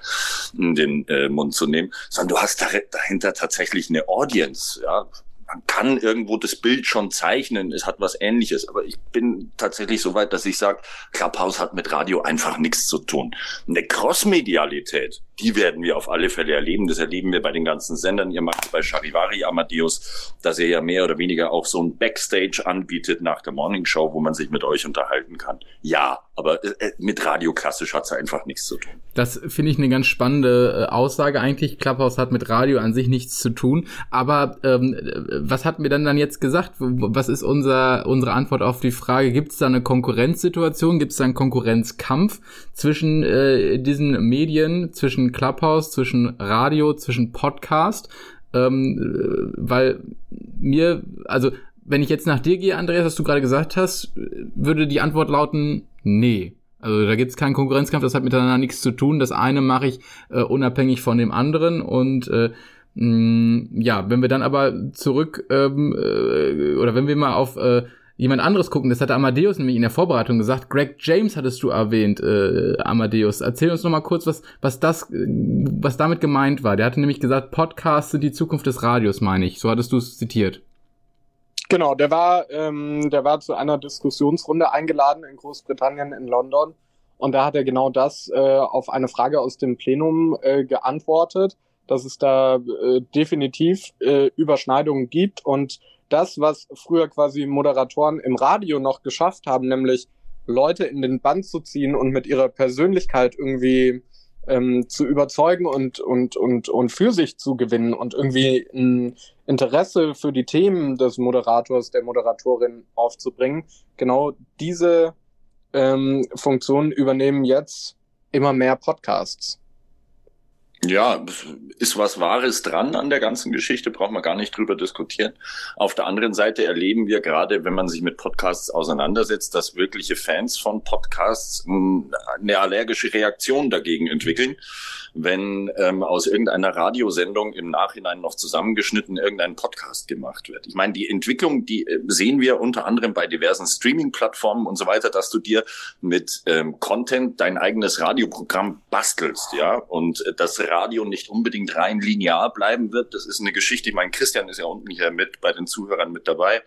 in den äh, Mund zu nehmen, sondern du hast dahinter tatsächlich eine Audience, ja man kann irgendwo das Bild schon zeichnen, es hat was ähnliches, aber ich bin tatsächlich so weit, dass ich sage, Clubhouse hat mit Radio einfach nichts zu tun. Eine Crossmedialität, die werden wir auf alle Fälle erleben. Das erleben wir bei den ganzen Sendern. Ihr macht bei Charivari Amadeus, dass er ja mehr oder weniger auch so ein Backstage anbietet nach der Morning Show, wo man sich mit euch unterhalten kann. Ja, aber äh, äh mit Radio klassisch hat es einfach nichts zu tun. Das finde ich eine ganz spannende äh, Aussage eigentlich. Clubhouse hat mit Radio an sich nichts zu tun. Aber ähm, was hatten wir dann dann jetzt gesagt? Was ist unser, unsere Antwort auf die Frage? Gibt es da eine Konkurrenzsituation? Gibt es da einen Konkurrenzkampf zwischen äh, diesen Medien, zwischen Clubhouse, zwischen Radio, zwischen Podcast? Ähm, äh, weil mir, also wenn ich jetzt nach dir gehe, Andreas, was du gerade gesagt hast, würde die Antwort lauten, nee. Also da gibt es keinen Konkurrenzkampf, das hat miteinander nichts zu tun. Das eine mache ich äh, unabhängig von dem anderen und äh, mh, ja, wenn wir dann aber zurück ähm, äh, oder wenn wir mal auf äh, jemand anderes gucken, das hatte Amadeus nämlich in der Vorbereitung gesagt. Greg James hattest du erwähnt, äh, Amadeus. Erzähl uns noch mal kurz, was was das, was damit gemeint war. Der hatte nämlich gesagt, Podcasts sind die Zukunft des Radios, meine ich. So hattest du es zitiert. Genau, der war, ähm, der war zu einer Diskussionsrunde eingeladen in Großbritannien, in London. Und da hat er genau das äh, auf eine Frage aus dem Plenum äh, geantwortet, dass es da äh, definitiv äh, Überschneidungen gibt und das, was früher quasi Moderatoren im Radio noch geschafft haben, nämlich Leute in den Band zu ziehen und mit ihrer Persönlichkeit irgendwie ähm, zu überzeugen und, und, und, und für sich zu gewinnen und irgendwie ein Interesse für die Themen des Moderators, der Moderatorin aufzubringen. Genau diese ähm, Funktionen übernehmen jetzt immer mehr Podcasts. Ja, ist was Wahres dran an der ganzen Geschichte, braucht man gar nicht drüber diskutieren. Auf der anderen Seite erleben wir gerade, wenn man sich mit Podcasts auseinandersetzt, dass wirkliche Fans von Podcasts eine allergische Reaktion dagegen entwickeln, wenn ähm, aus irgendeiner Radiosendung im Nachhinein noch zusammengeschnitten irgendein Podcast gemacht wird. Ich meine, die Entwicklung, die äh, sehen wir unter anderem bei diversen Streaming-Plattformen und so weiter, dass du dir mit ähm, Content dein eigenes Radioprogramm bastelst, ja, und äh, das Radio nicht unbedingt rein linear bleiben wird. Das ist eine Geschichte, ich meine, Christian ist ja unten hier mit bei den Zuhörern mit dabei.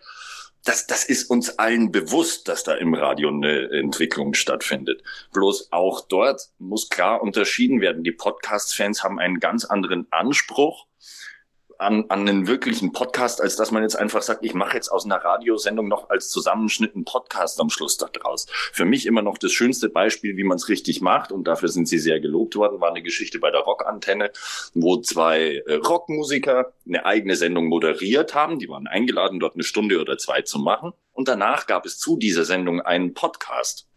Das, das ist uns allen bewusst, dass da im Radio eine Entwicklung stattfindet. Bloß auch dort muss klar unterschieden werden. Die Podcast-Fans haben einen ganz anderen Anspruch an, an einen wirklichen Podcast, als dass man jetzt einfach sagt, ich mache jetzt aus einer Radiosendung noch als Zusammenschnitt einen Podcast am Schluss daraus. Für mich immer noch das schönste Beispiel, wie man es richtig macht, und dafür sind sie sehr gelobt worden, war eine Geschichte bei der Rockantenne, wo zwei äh, Rockmusiker eine eigene Sendung moderiert haben. Die waren eingeladen, dort eine Stunde oder zwei zu machen. Und danach gab es zu dieser Sendung einen Podcast.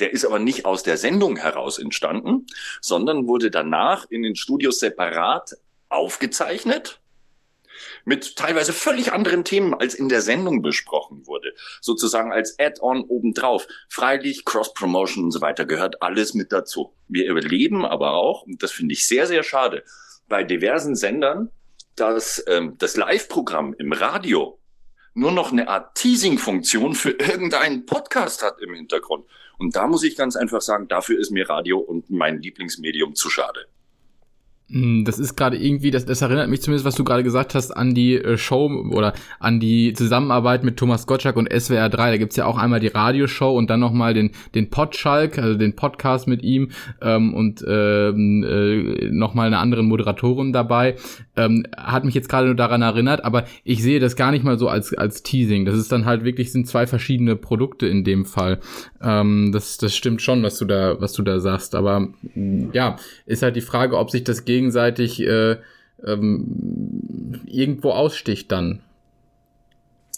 Der ist aber nicht aus der Sendung heraus entstanden, sondern wurde danach in den Studios separat aufgezeichnet mit teilweise völlig anderen Themen, als in der Sendung besprochen wurde. Sozusagen als Add-on obendrauf. Freilich, Cross-Promotion und so weiter gehört alles mit dazu. Wir überleben aber auch, und das finde ich sehr, sehr schade, bei diversen Sendern, dass ähm, das Live-Programm im Radio nur noch eine Art Teasing-Funktion für irgendeinen Podcast hat im Hintergrund. Und da muss ich ganz einfach sagen, dafür ist mir Radio und mein Lieblingsmedium zu schade. Hm, das ist gerade irgendwie, das, das erinnert mich zumindest, was du gerade gesagt hast, an die äh, Show oder an die Zusammenarbeit mit Thomas Gottschalk und SWR 3. Da gibt's ja auch einmal die Radioshow und dann nochmal den, den Podschalk, also den Podcast mit ihm ähm, und ähm, äh, nochmal eine andere Moderatorin dabei. Ähm, hat mich jetzt gerade nur daran erinnert, aber ich sehe das gar nicht mal so als, als Teasing. Das ist dann halt wirklich, sind zwei verschiedene Produkte in dem Fall. Ähm, das, das stimmt schon, was du da, was du da sagst. Aber ja, ist halt die Frage, ob sich das gegen gegenseitig äh, ähm, irgendwo aussticht dann.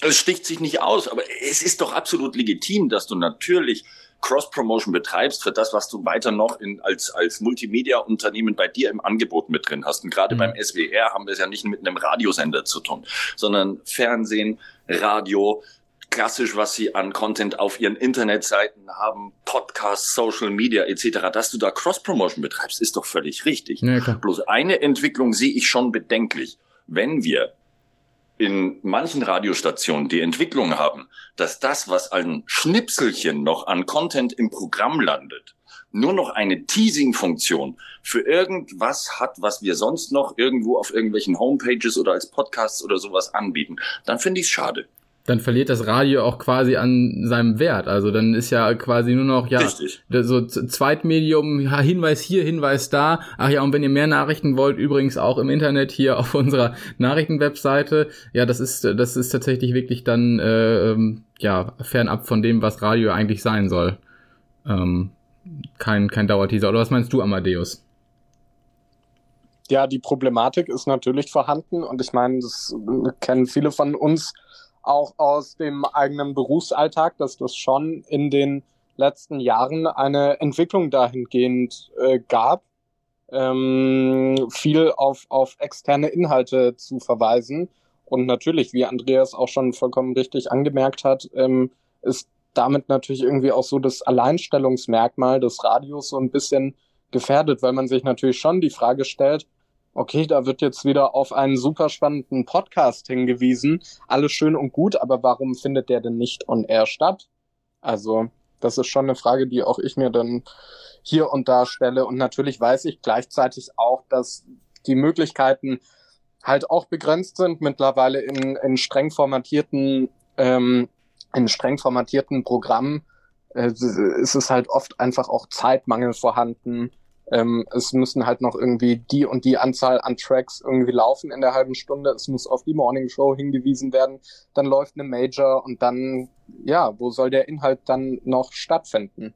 Es sticht sich nicht aus, aber es ist doch absolut legitim, dass du natürlich Cross-Promotion betreibst für das, was du weiter noch in, als, als Multimedia-Unternehmen bei dir im Angebot mit drin hast. Und gerade mhm. beim SWR haben wir es ja nicht mit einem Radiosender zu tun, sondern Fernsehen, Radio, klassisch, was sie an Content auf ihren Internetseiten haben, Podcasts, Social Media etc., dass du da Cross-Promotion betreibst, ist doch völlig richtig. Ja, Bloß eine Entwicklung sehe ich schon bedenklich. Wenn wir in manchen Radiostationen die Entwicklung haben, dass das, was an Schnipselchen noch an Content im Programm landet, nur noch eine Teasing-Funktion für irgendwas hat, was wir sonst noch irgendwo auf irgendwelchen Homepages oder als Podcasts oder sowas anbieten, dann finde ich es schade dann verliert das Radio auch quasi an seinem Wert. Also dann ist ja quasi nur noch, ja, Richtig. so Zweitmedium, Hinweis hier, Hinweis da. Ach ja, und wenn ihr mehr Nachrichten wollt, übrigens auch im Internet hier auf unserer Nachrichtenwebseite. Ja, das ist, das ist tatsächlich wirklich dann, äh, ähm, ja, fernab von dem, was Radio eigentlich sein soll. Ähm, kein, kein Dauerteaser. Oder was meinst du, Amadeus? Ja, die Problematik ist natürlich vorhanden und ich meine, das kennen viele von uns auch aus dem eigenen Berufsalltag, dass das schon in den letzten Jahren eine Entwicklung dahingehend äh, gab, ähm, viel auf, auf externe Inhalte zu verweisen. Und natürlich, wie Andreas auch schon vollkommen richtig angemerkt hat, ähm, ist damit natürlich irgendwie auch so das Alleinstellungsmerkmal des Radios so ein bisschen gefährdet, weil man sich natürlich schon die Frage stellt, okay, da wird jetzt wieder auf einen super spannenden Podcast hingewiesen. Alles schön und gut, aber warum findet der denn nicht on air statt? Also, das ist schon eine Frage, die auch ich mir dann hier und da stelle. Und natürlich weiß ich gleichzeitig auch, dass die Möglichkeiten halt auch begrenzt sind mittlerweile in, in streng formatierten, ähm, in streng formatierten Programmen. Äh, ist es halt oft einfach auch Zeitmangel vorhanden ähm, es müssen halt noch irgendwie die und die Anzahl an Tracks irgendwie laufen in der halben Stunde, es muss auf die Morning Show hingewiesen werden, dann läuft eine Major und dann, ja, wo soll der Inhalt dann noch stattfinden?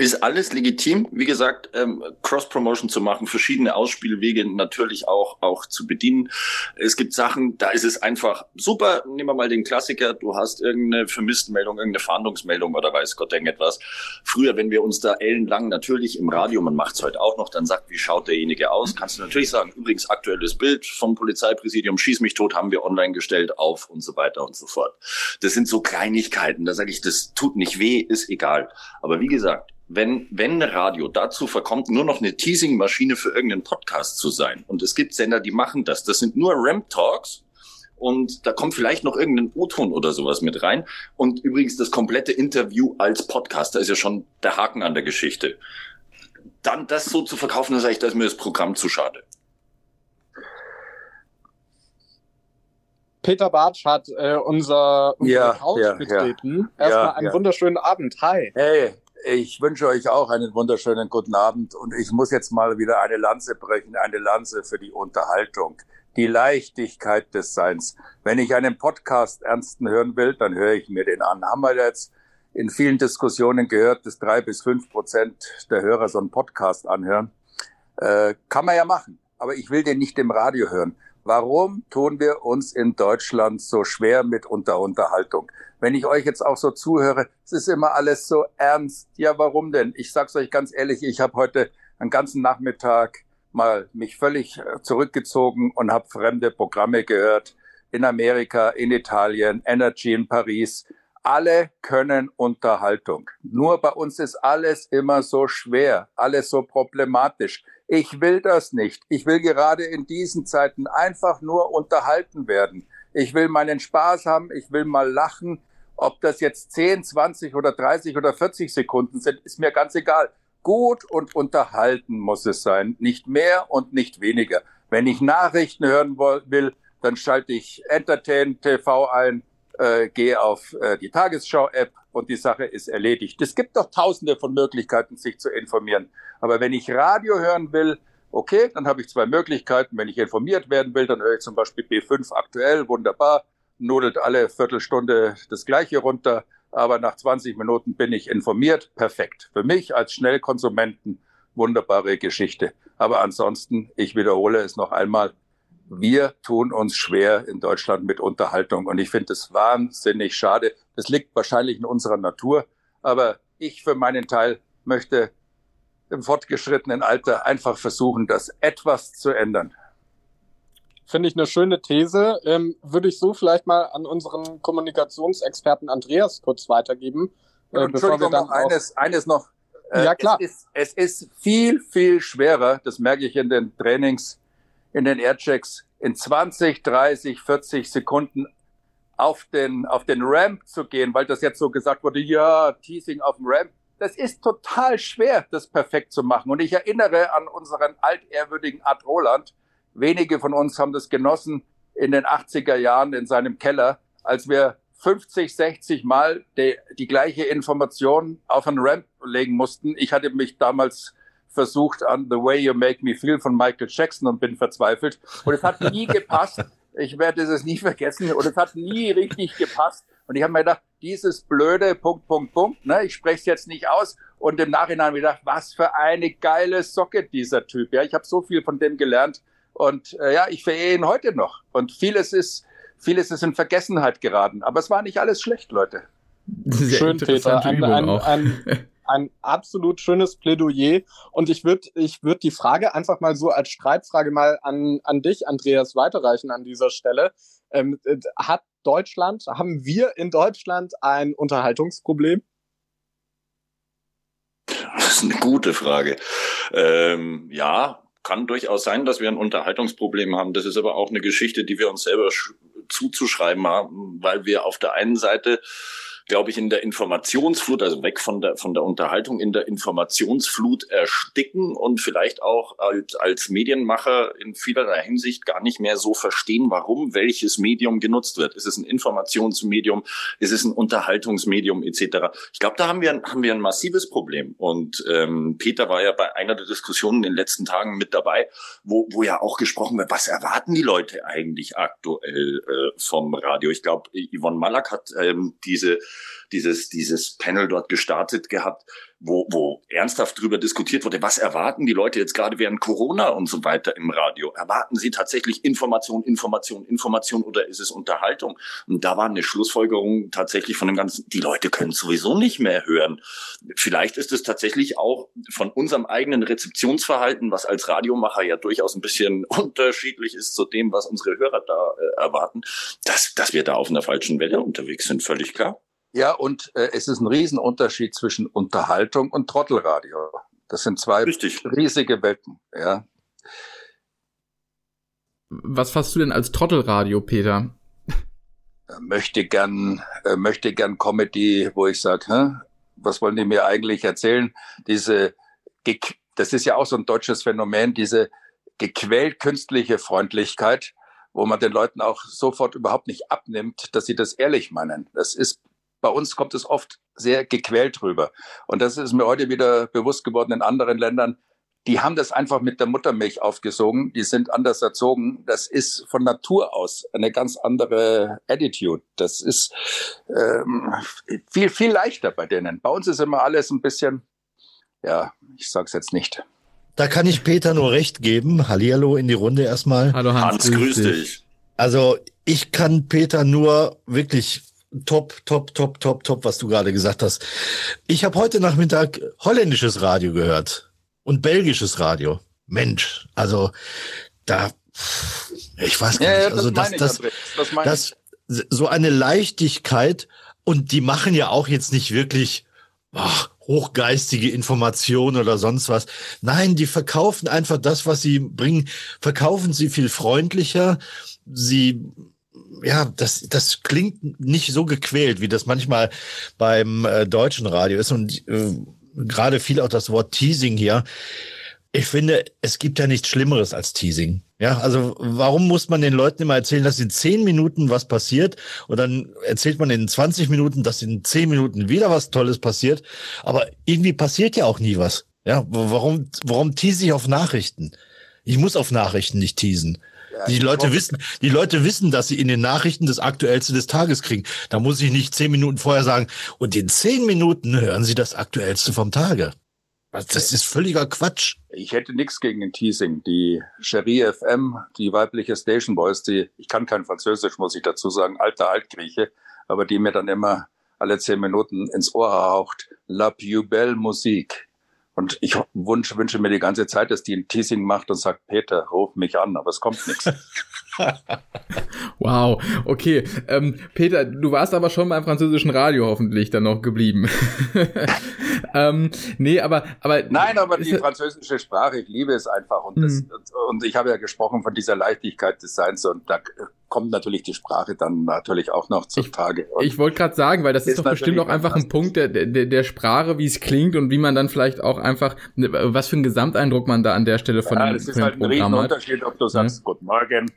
Ist alles legitim, wie gesagt, ähm, Cross-Promotion zu machen, verschiedene Ausspielwege natürlich auch, auch zu bedienen. Es gibt Sachen, da ist es einfach super. Nehmen wir mal den Klassiker, du hast irgendeine Vermisstenmeldung, irgendeine Fahndungsmeldung oder weiß Gott irgendetwas. Früher, wenn wir uns da ellenlang natürlich im Radio, man macht es heute auch noch, dann sagt, wie schaut derjenige aus, kannst du natürlich sagen, übrigens aktuelles Bild vom Polizeipräsidium, schieß mich tot, haben wir online gestellt auf und so weiter und so fort. Das sind so Kleinigkeiten, da sage ich, das tut nicht weh, ist egal. Aber wie gesagt, wenn, wenn Radio dazu verkommt, nur noch eine Teasing-Maschine für irgendeinen Podcast zu sein. Und es gibt Sender, die machen das. Das sind nur Ramp-Talks. Und da kommt vielleicht noch irgendein O-Ton oder sowas mit rein. Und übrigens das komplette Interview als Podcast, da ist ja schon der Haken an der Geschichte. Dann das so zu verkaufen, da sage ich, da ist mir das Programm zu schade. Peter Bartsch hat äh, unser, unser ja, Couch ja, betreten. Ja, Erstmal ja, einen ja. wunderschönen Abend. Hi. Hey, ich wünsche euch auch einen wunderschönen guten Abend und ich muss jetzt mal wieder eine Lanze brechen, eine Lanze für die Unterhaltung, die Leichtigkeit des Seins. Wenn ich einen Podcast ernsten hören will, dann höre ich mir den an. Haben wir jetzt in vielen Diskussionen gehört, dass drei bis fünf Prozent der Hörer so einen Podcast anhören. Äh, kann man ja machen, aber ich will den nicht im Radio hören. Warum tun wir uns in Deutschland so schwer mit unter Unterhaltung? Wenn ich euch jetzt auch so zuhöre, es ist immer alles so ernst. Ja, warum denn? Ich sag's euch ganz ehrlich, ich habe heute einen ganzen Nachmittag mal mich völlig äh, zurückgezogen und habe fremde Programme gehört in Amerika, in Italien, Energy in Paris. Alle können Unterhaltung. Nur bei uns ist alles immer so schwer, alles so problematisch. Ich will das nicht. Ich will gerade in diesen Zeiten einfach nur unterhalten werden. Ich will meinen Spaß haben, ich will mal lachen, ob das jetzt 10, 20 oder 30 oder 40 Sekunden sind, ist mir ganz egal. Gut und unterhalten muss es sein, nicht mehr und nicht weniger. Wenn ich Nachrichten hören will, dann schalte ich Entertain TV ein, äh, gehe auf äh, die Tagesschau-App und die Sache ist erledigt. Es gibt doch tausende von Möglichkeiten, sich zu informieren. Aber wenn ich Radio hören will, okay, dann habe ich zwei Möglichkeiten. Wenn ich informiert werden will, dann höre ich zum Beispiel B5 aktuell, wunderbar nudelt alle Viertelstunde das Gleiche runter, aber nach 20 Minuten bin ich informiert. Perfekt. Für mich als Schnellkonsumenten wunderbare Geschichte. Aber ansonsten, ich wiederhole es noch einmal, wir tun uns schwer in Deutschland mit Unterhaltung und ich finde es wahnsinnig schade. Das liegt wahrscheinlich in unserer Natur, aber ich für meinen Teil möchte im fortgeschrittenen Alter einfach versuchen, das etwas zu ändern. Finde ich eine schöne These. Ähm, würde ich so vielleicht mal an unseren Kommunikationsexperten Andreas kurz weitergeben. Äh, bevor wir dann noch eines, eines noch. Äh, ja, klar. Es ist, es ist viel, viel schwerer, das merke ich in den Trainings, in den Airchecks, in 20, 30, 40 Sekunden auf den, auf den Ramp zu gehen, weil das jetzt so gesagt wurde, ja, Teasing auf dem Ramp. Das ist total schwer, das perfekt zu machen. Und ich erinnere an unseren altehrwürdigen Art Roland, Wenige von uns haben das genossen in den 80er Jahren in seinem Keller, als wir 50, 60 Mal die, die gleiche Information auf einen Ramp legen mussten. Ich hatte mich damals versucht an The Way You Make Me Feel von Michael Jackson und bin verzweifelt. Und es hat nie gepasst. Ich werde es nie vergessen. Und es hat nie richtig gepasst. Und ich habe mir gedacht, dieses blöde Punkt, Punkt, Punkt, ne, ich spreche es jetzt nicht aus. Und im Nachhinein habe ich gedacht, was für eine geile Socke dieser Typ. Ja, ich habe so viel von dem gelernt. Und äh, ja, ich verehre ihn heute noch. Und vieles ist, vieles ist in Vergessenheit geraten. Aber es war nicht alles schlecht, Leute. Sehr Schön, Peter. Ein, ein, ein, ein, absolut schönes Plädoyer. Und ich würde ich würd die Frage einfach mal so als Streitfrage mal an, an dich, Andreas, weiterreichen an dieser Stelle. Ähm, äh, hat Deutschland, haben wir in Deutschland ein Unterhaltungsproblem? Das ist eine gute Frage. Ähm, ja, kann durchaus sein, dass wir ein Unterhaltungsproblem haben. Das ist aber auch eine Geschichte, die wir uns selber zuzuschreiben haben, weil wir auf der einen Seite glaube ich, in der Informationsflut, also weg von der, von der Unterhaltung, in der Informationsflut ersticken und vielleicht auch als, als Medienmacher in vielerlei Hinsicht gar nicht mehr so verstehen, warum welches Medium genutzt wird. Ist es ein Informationsmedium? Ist es ein Unterhaltungsmedium etc.? Ich glaube, da haben wir, haben wir ein massives Problem. Und ähm, Peter war ja bei einer der Diskussionen in den letzten Tagen mit dabei, wo, wo ja auch gesprochen wird, was erwarten die Leute eigentlich aktuell äh, vom Radio? Ich glaube, Yvonne Malak hat ähm, diese dieses, dieses Panel dort gestartet gehabt, wo, wo ernsthaft drüber diskutiert wurde, was erwarten die Leute jetzt gerade während Corona und so weiter im Radio? Erwarten sie tatsächlich Information, Information, Information oder ist es Unterhaltung? Und da war eine Schlussfolgerung tatsächlich von dem Ganzen, die Leute können sowieso nicht mehr hören. Vielleicht ist es tatsächlich auch von unserem eigenen Rezeptionsverhalten, was als Radiomacher ja durchaus ein bisschen unterschiedlich ist zu dem, was unsere Hörer da äh, erwarten, dass, dass wir da auf einer falschen Welle unterwegs sind, völlig klar. Ja, und äh, es ist ein Riesenunterschied zwischen Unterhaltung und Trottelradio. Das sind zwei Richtig. riesige Welten, ja. Was fasst du denn als Trottelradio, Peter? Möchte gern, äh, möchte gern Comedy, wo ich sage, was wollen die mir eigentlich erzählen? Diese, das ist ja auch so ein deutsches Phänomen, diese gequält künstliche Freundlichkeit, wo man den Leuten auch sofort überhaupt nicht abnimmt, dass sie das ehrlich meinen. Das ist bei uns kommt es oft sehr gequält rüber. Und das ist mir heute wieder bewusst geworden in anderen Ländern. Die haben das einfach mit der Muttermilch aufgesogen. Die sind anders erzogen. Das ist von Natur aus eine ganz andere Attitude. Das ist ähm, viel, viel leichter bei denen. Bei uns ist immer alles ein bisschen, ja, ich sag's jetzt nicht. Da kann ich Peter nur recht geben. Hallihallo in die Runde erstmal. Hallo Hans, Hans grüß dich. Also ich kann Peter nur wirklich top, top, top, top, top, was du gerade gesagt hast. Ich habe heute Nachmittag holländisches Radio gehört und belgisches Radio. Mensch, also da, ich weiß gar nicht, ja, also das, das, das, das, so eine Leichtigkeit und die machen ja auch jetzt nicht wirklich ach, hochgeistige Informationen oder sonst was. Nein, die verkaufen einfach das, was sie bringen, verkaufen sie viel freundlicher. Sie ja, das, das klingt nicht so gequält, wie das manchmal beim äh, deutschen Radio ist. Und äh, gerade viel auch das Wort Teasing hier. Ich finde, es gibt ja nichts Schlimmeres als Teasing. Ja, also warum muss man den Leuten immer erzählen, dass in zehn Minuten was passiert und dann erzählt man in 20 Minuten, dass in zehn Minuten wieder was Tolles passiert, aber irgendwie passiert ja auch nie was. Ja, warum, warum tease ich auf Nachrichten? Ich muss auf Nachrichten nicht teasen die Leute wissen, die Leute wissen, dass sie in den Nachrichten das Aktuellste des Tages kriegen. Da muss ich nicht zehn Minuten vorher sagen, und in zehn Minuten hören sie das Aktuellste vom Tage. Das ist völliger Quatsch. Ich hätte nichts gegen den Teasing. Die Cherie FM, die weibliche Station Voice, die, ich kann kein Französisch, muss ich dazu sagen, alter Altgrieche, aber die mir dann immer alle zehn Minuten ins Ohr haucht, La plus belle musique. Und ich wünsche, wünsche mir die ganze Zeit, dass die ein Teasing macht und sagt, Peter, ruf mich an, aber es kommt nichts. wow, okay. Ähm, Peter, du warst aber schon beim französischen Radio hoffentlich dann noch geblieben. ähm, nee, aber, aber. Nein, aber die französische Sprache, ich liebe es einfach. Und, das, mhm. und ich habe ja gesprochen von dieser Leichtigkeit des Seins und da kommt natürlich die Sprache dann natürlich auch noch zutage. Ich, ich wollte gerade sagen, weil das ist, ist doch bestimmt auch einfach ein Punkt der, der, der Sprache, wie es klingt und wie man dann vielleicht auch einfach, ne, was für einen Gesamteindruck man da an der Stelle von ja, dem, das ist halt ein Riesenunterschied, ob du sagst ja. Guten Morgen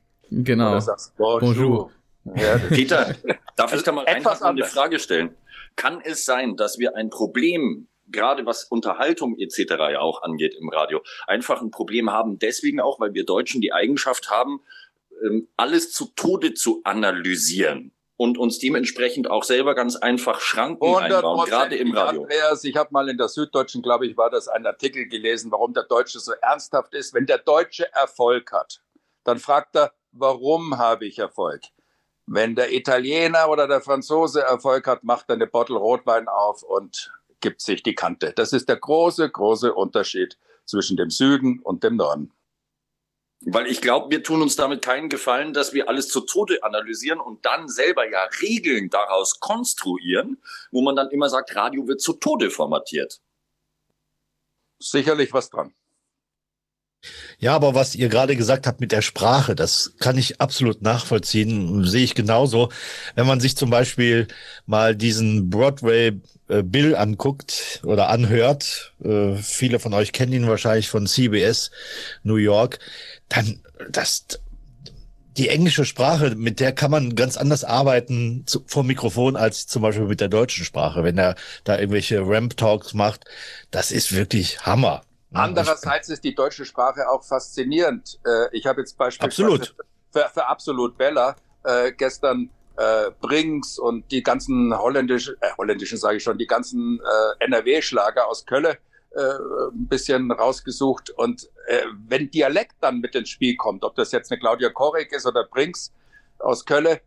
genau. oder sagst Bonjour. Bonjour. Ja, Peter, darf ich da mal eine Frage stellen? Kann es sein, dass wir ein Problem gerade was Unterhaltung etc. ja auch angeht im Radio, einfach ein Problem haben, deswegen auch, weil wir Deutschen die Eigenschaft haben, ähm, alles zu Tode zu analysieren und uns dementsprechend auch selber ganz einfach Schranken einbauen, gerade im Radio. Andreas, ich habe mal in der Süddeutschen, glaube ich, war das ein Artikel gelesen, warum der Deutsche so ernsthaft ist. Wenn der Deutsche Erfolg hat, dann fragt er, warum habe ich Erfolg? Wenn der Italiener oder der Franzose Erfolg hat, macht er eine Bottle Rotwein auf und gibt sich die Kante. Das ist der große, große Unterschied zwischen dem Süden und dem Norden. Weil ich glaube, wir tun uns damit keinen Gefallen, dass wir alles zu Tode analysieren und dann selber ja Regeln daraus konstruieren, wo man dann immer sagt, Radio wird zu Tode formatiert. Sicherlich was dran. Ja, aber was ihr gerade gesagt habt mit der Sprache, das kann ich absolut nachvollziehen, sehe ich genauso. Wenn man sich zum Beispiel mal diesen Broadway Bill anguckt oder anhört, äh, viele von euch kennen ihn wahrscheinlich von CBS New York, dann das die englische Sprache, mit der kann man ganz anders arbeiten zu, vor Mikrofon als zum Beispiel mit der deutschen Sprache. Wenn er da irgendwelche Ramp-Talks macht, das ist wirklich Hammer. Andererseits ist die deutsche Sprache auch faszinierend. Äh, ich habe jetzt beispielsweise Absolut. Für, für Absolut Bella äh, gestern äh, Brinks und die ganzen holländischen, äh, holländischen sage ich schon, die ganzen äh, NRW-Schlager aus Köln äh, ein bisschen rausgesucht. Und äh, wenn Dialekt dann mit ins Spiel kommt, ob das jetzt eine Claudia Korek ist oder Brinks aus Köln,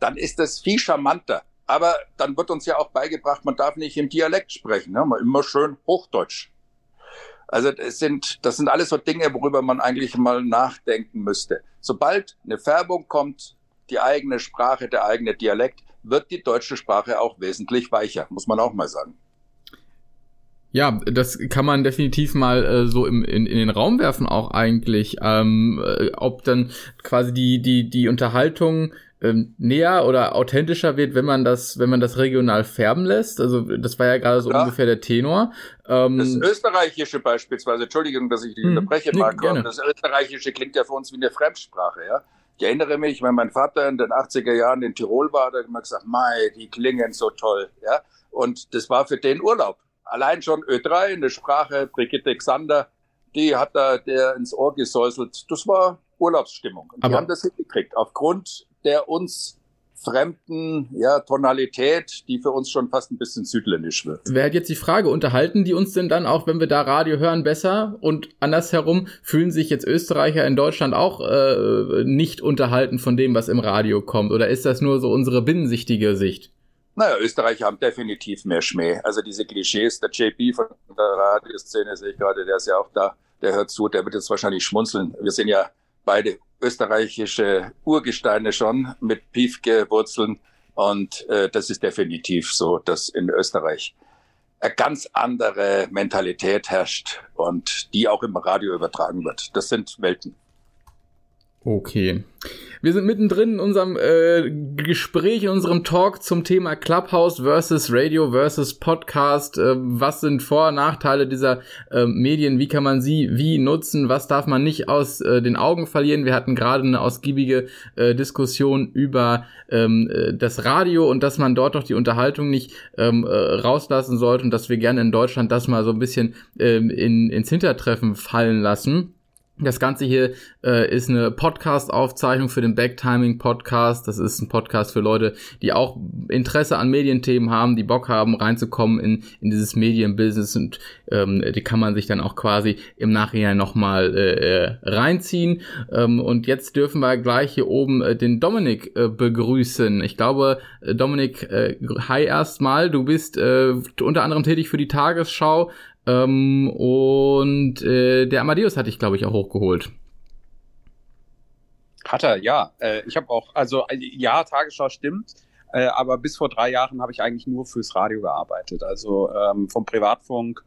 dann ist das viel charmanter. Aber dann wird uns ja auch beigebracht, man darf nicht im Dialekt sprechen, ne? immer schön Hochdeutsch. Also das sind, das sind alles so Dinge, worüber man eigentlich mal nachdenken müsste. Sobald eine Färbung kommt, die eigene Sprache, der eigene Dialekt, wird die deutsche Sprache auch wesentlich weicher, muss man auch mal sagen. Ja, das kann man definitiv mal äh, so im, in, in den Raum werfen auch eigentlich, ähm, äh, ob dann quasi die die die Unterhaltung ähm, näher oder authentischer wird, wenn man das wenn man das regional färben lässt. Also das war ja gerade so ja. ungefähr der Tenor. Ähm, das österreichische beispielsweise, Entschuldigung, dass ich dich hm, unterbreche, nee, Marco, gerne. das österreichische klingt ja für uns wie eine Fremdsprache, ja. Ich erinnere mich, wenn mein Vater in den 80er Jahren in Tirol war, da hat er immer gesagt, Mai, die klingen so toll, ja. Und das war für den Urlaub allein schon Ö3 in der Sprache, Brigitte Xander, die hat da der ins Ohr gesäuselt. Das war Urlaubsstimmung. Und die haben das hingekriegt. Aufgrund der uns fremden ja, Tonalität, die für uns schon fast ein bisschen südländisch wird. Wäre jetzt die Frage, unterhalten die uns denn dann auch, wenn wir da Radio hören, besser? Und andersherum, fühlen sich jetzt Österreicher in Deutschland auch äh, nicht unterhalten von dem, was im Radio kommt? Oder ist das nur so unsere binnensichtige Sicht? Naja, Österreicher haben definitiv mehr Schmäh. Also diese Klischees, der JP von der Radioszene sehe ich gerade, der ist ja auch da, der hört zu, der wird jetzt wahrscheinlich schmunzeln. Wir sind ja beide österreichische Urgesteine schon mit Piefke-Wurzeln und äh, das ist definitiv so, dass in Österreich eine ganz andere Mentalität herrscht und die auch im Radio übertragen wird. Das sind Welten. Okay. Wir sind mittendrin in unserem äh, Gespräch, in unserem Talk zum Thema Clubhouse versus Radio versus Podcast. Äh, was sind Vor- und Nachteile dieser äh, Medien? Wie kann man sie wie nutzen? Was darf man nicht aus äh, den Augen verlieren? Wir hatten gerade eine ausgiebige äh, Diskussion über ähm, äh, das Radio und dass man dort doch die Unterhaltung nicht ähm, äh, rauslassen sollte und dass wir gerne in Deutschland das mal so ein bisschen ähm, in, ins Hintertreffen fallen lassen. Das Ganze hier äh, ist eine Podcast-Aufzeichnung für den Backtiming-Podcast. Das ist ein Podcast für Leute, die auch Interesse an Medienthemen haben, die Bock haben, reinzukommen in, in dieses Medienbusiness und ähm, die kann man sich dann auch quasi im Nachhinein nochmal äh, äh, reinziehen. Ähm, und jetzt dürfen wir gleich hier oben äh, den Dominik äh, begrüßen. Ich glaube, äh, Dominik, äh, hi erstmal. Du bist äh, unter anderem tätig für die Tagesschau, ähm, und äh, der Amadeus hatte ich, glaube ich, auch hochgeholt. Hat er, ja. Äh, ich habe auch, also äh, ja, Tagesschau stimmt, äh, aber bis vor drei Jahren habe ich eigentlich nur fürs Radio gearbeitet. Also ähm, vom Privatfunk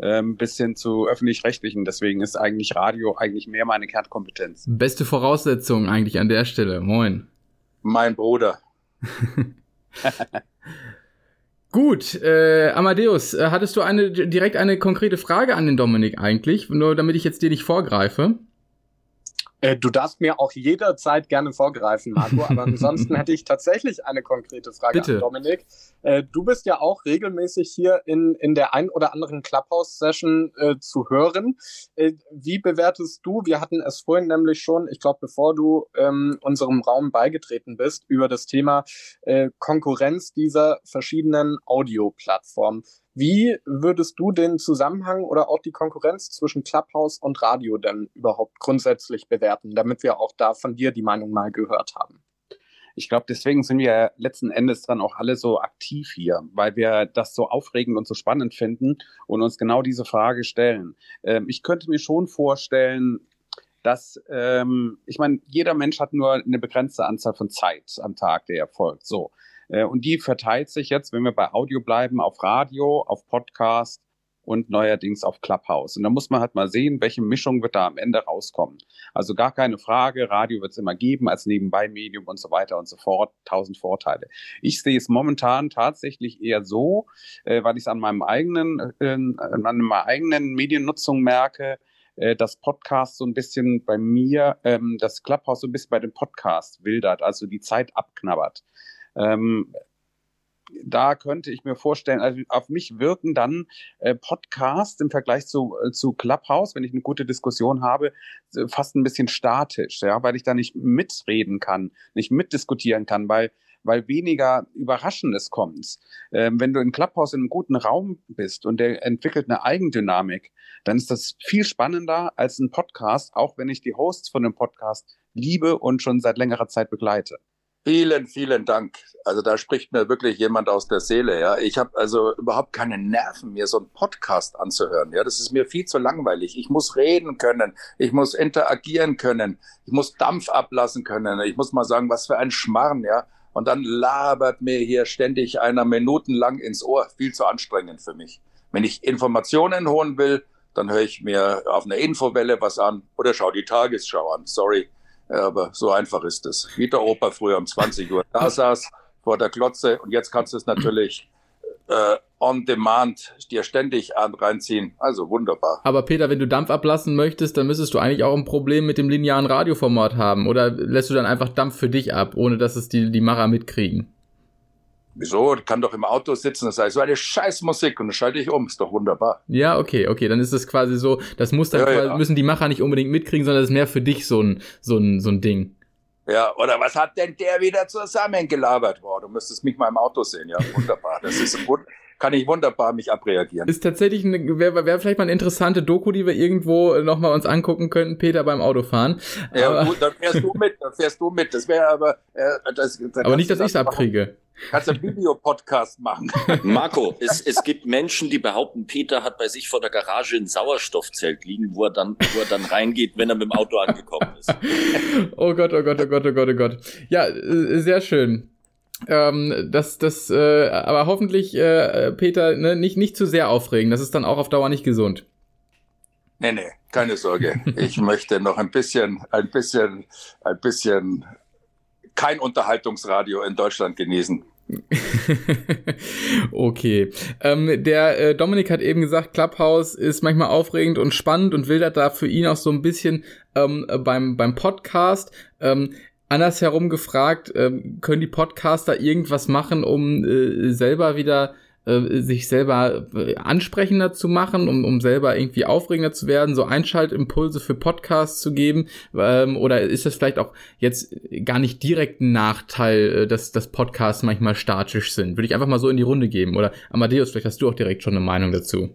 ähm, bis hin zu öffentlich-rechtlichen. Deswegen ist eigentlich Radio eigentlich mehr meine Kernkompetenz. Beste Voraussetzung eigentlich an der Stelle. Moin. Mein Bruder. Gut, äh, Amadeus, äh, hattest du eine direkt eine konkrete Frage an den Dominik eigentlich, nur damit ich jetzt dir nicht vorgreife? Äh, du darfst mir auch jederzeit gerne vorgreifen, Marco, aber ansonsten hätte ich tatsächlich eine konkrete Frage Bitte. an Dominik. Äh, du bist ja auch regelmäßig hier in, in der ein oder anderen Clubhouse-Session äh, zu hören. Äh, wie bewertest du, wir hatten es vorhin nämlich schon, ich glaube, bevor du ähm, unserem Raum beigetreten bist, über das Thema äh, Konkurrenz dieser verschiedenen Audioplattformen. Wie würdest du den Zusammenhang oder auch die Konkurrenz zwischen Clubhouse und Radio denn überhaupt grundsätzlich bewerten, damit wir auch da von dir die Meinung mal gehört haben? Ich glaube, deswegen sind wir letzten Endes dann auch alle so aktiv hier, weil wir das so aufregend und so spannend finden und uns genau diese Frage stellen. Ähm, ich könnte mir schon vorstellen, dass, ähm, ich meine, jeder Mensch hat nur eine begrenzte Anzahl von Zeit am Tag, der erfolgt. So. Äh, und die verteilt sich jetzt, wenn wir bei Audio bleiben, auf Radio, auf Podcast und neuerdings auf Clubhouse. Und da muss man halt mal sehen, welche Mischung wird da am Ende rauskommen. Also gar keine Frage, Radio wird es immer geben als Nebenbei-Medium und so weiter und so fort, tausend Vorteile. Ich sehe es momentan tatsächlich eher so, äh, weil ich es an meinem eigenen, äh, an meiner eigenen Mediennutzung merke, äh, das Podcast so ein bisschen bei mir, ähm, das Clubhouse so ein bisschen bei dem Podcast wildert, also die Zeit abknabbert. Ähm, da könnte ich mir vorstellen, also auf mich wirken dann äh, Podcasts im Vergleich zu, äh, zu Clubhouse, wenn ich eine gute Diskussion habe, fast ein bisschen statisch, ja, weil ich da nicht mitreden kann, nicht mitdiskutieren kann, weil weil weniger Überraschendes kommt. Ähm, wenn du in Clubhouse in einem guten Raum bist und der entwickelt eine Eigendynamik, dann ist das viel spannender als ein Podcast, auch wenn ich die Hosts von dem Podcast liebe und schon seit längerer Zeit begleite. Vielen, vielen Dank. Also da spricht mir wirklich jemand aus der Seele. Ja, ich habe also überhaupt keine Nerven, mir so einen Podcast anzuhören. Ja, das ist mir viel zu langweilig. Ich muss reden können, ich muss interagieren können, ich muss Dampf ablassen können. Ich muss mal sagen, was für ein Schmarrn. Ja, und dann labert mir hier ständig einer minutenlang ins Ohr. Viel zu anstrengend für mich. Wenn ich Informationen holen will, dann höre ich mir auf einer Infowelle was an oder schau die Tagesschau an. Sorry, aber so einfach ist es. Wie der Opa früher um 20 Uhr da saß vor der Glotze und jetzt kannst du es natürlich äh, on demand dir ständig an reinziehen. Also wunderbar. Aber Peter, wenn du Dampf ablassen möchtest, dann müsstest du eigentlich auch ein Problem mit dem linearen Radioformat haben. Oder lässt du dann einfach Dampf für dich ab, ohne dass es die, die Macher mitkriegen? Wieso? Ich kann doch im Auto sitzen und sagen, so eine Scheißmusik und dann schalte ich um. Ist doch wunderbar. Ja, okay, okay. Dann ist es quasi so, das muss dann ja, quasi, ja. müssen die Macher nicht unbedingt mitkriegen, sondern das ist mehr für dich so ein, so ein, so ein Ding. Ja, oder was hat denn der wieder zusammengelabert? Boah, du müsstest mich mal im Auto sehen. Ja, wunderbar. Das ist kann ich wunderbar mich abreagieren. Ist tatsächlich eine, wäre wär vielleicht mal eine interessante Doku, die wir irgendwo nochmal uns angucken könnten, Peter beim Autofahren. Ja, aber, gut, dann fährst du mit, dann fährst du mit. Das wäre aber, äh, das, aber nicht, dass ich es abkriege. Kannst du einen Videopodcast machen. Marco, es, es gibt Menschen, die behaupten, Peter hat bei sich vor der Garage ein Sauerstoffzelt liegen, wo er dann, wo er dann reingeht, wenn er mit dem Auto angekommen ist. oh Gott, oh Gott, oh Gott, oh Gott, oh Gott. Ja, äh, sehr schön. Ähm, das, das, äh, aber hoffentlich, äh, Peter, ne, nicht, nicht zu sehr aufregen. Das ist dann auch auf Dauer nicht gesund. Nee, nee, keine Sorge. Ich möchte noch ein bisschen, ein bisschen, ein bisschen kein Unterhaltungsradio in Deutschland genießen. okay. Ähm, der äh, Dominik hat eben gesagt, Clubhouse ist manchmal aufregend und spannend und wildert da für ihn auch so ein bisschen ähm, beim, beim Podcast. Ähm, andersherum gefragt, ähm, können die Podcaster irgendwas machen, um äh, selber wieder äh, sich selber äh, ansprechender zu machen, um, um selber irgendwie aufregender zu werden, so Einschaltimpulse für Podcasts zu geben? Ähm, oder ist das vielleicht auch jetzt gar nicht direkt ein Nachteil, äh, dass, dass Podcasts manchmal statisch sind? Würde ich einfach mal so in die Runde geben. Oder Amadeus, vielleicht hast du auch direkt schon eine Meinung dazu.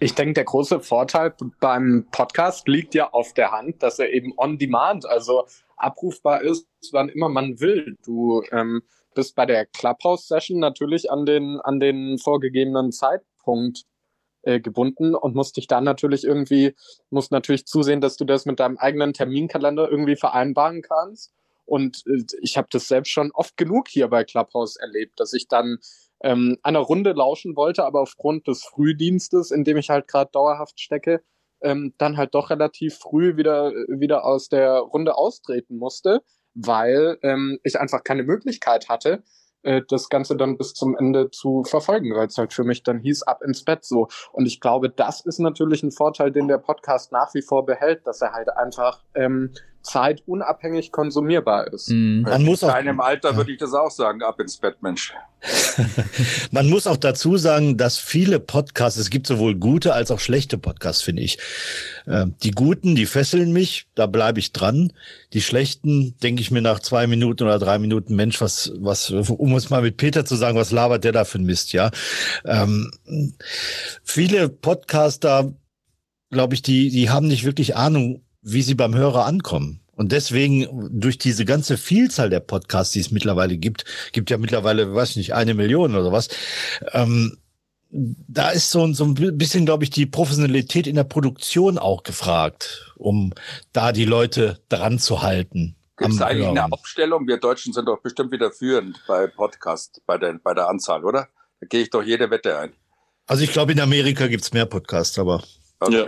Ich denke, der große Vorteil beim Podcast liegt ja auf der Hand, dass er eben on demand, also abrufbar ist, wann immer man will. Du ähm, bist bei der Clubhouse-Session natürlich an den, an den vorgegebenen Zeitpunkt äh, gebunden und musst dich dann natürlich irgendwie, musst natürlich zusehen, dass du das mit deinem eigenen Terminkalender irgendwie vereinbaren kannst. Und äh, ich habe das selbst schon oft genug hier bei Clubhouse erlebt, dass ich dann ähm, einer Runde lauschen wollte, aber aufgrund des Frühdienstes, in dem ich halt gerade dauerhaft stecke, ähm, dann halt doch relativ früh wieder, wieder aus der Runde austreten musste, weil ähm, ich einfach keine Möglichkeit hatte, äh, das Ganze dann bis zum Ende zu verfolgen, weil es halt für mich dann hieß, ab ins Bett so. Und ich glaube, das ist natürlich ein Vorteil, den der Podcast nach wie vor behält, dass er halt einfach ähm, zeitunabhängig konsumierbar ist. Mhm. Man muss auch, in deinem Alter ja. würde ich das auch sagen, ab ins Bett, Mensch. Man muss auch dazu sagen, dass viele Podcasts, es gibt sowohl gute als auch schlechte Podcasts, finde ich. Ähm, die guten, die fesseln mich, da bleibe ich dran. Die schlechten, denke ich mir nach zwei Minuten oder drei Minuten, Mensch, was, was, um es mal mit Peter zu sagen, was labert der da für ein Mist, ja. Ähm, viele Podcaster, glaube ich, die, die haben nicht wirklich Ahnung, wie sie beim Hörer ankommen. Und deswegen, durch diese ganze Vielzahl der Podcasts, die es mittlerweile gibt, gibt ja mittlerweile, weiß nicht, eine Million oder was, ähm, da ist so, so ein bisschen, glaube ich, die Professionalität in der Produktion auch gefragt, um da die Leute dran zu halten. Gibt es eigentlich Hören. eine Aufstellung? Wir Deutschen sind doch bestimmt wieder führend bei Podcast, bei der, bei der Anzahl, oder? Da gehe ich doch jede Wette ein. Also ich glaube, in Amerika gibt's mehr Podcasts, aber. Okay. Ja.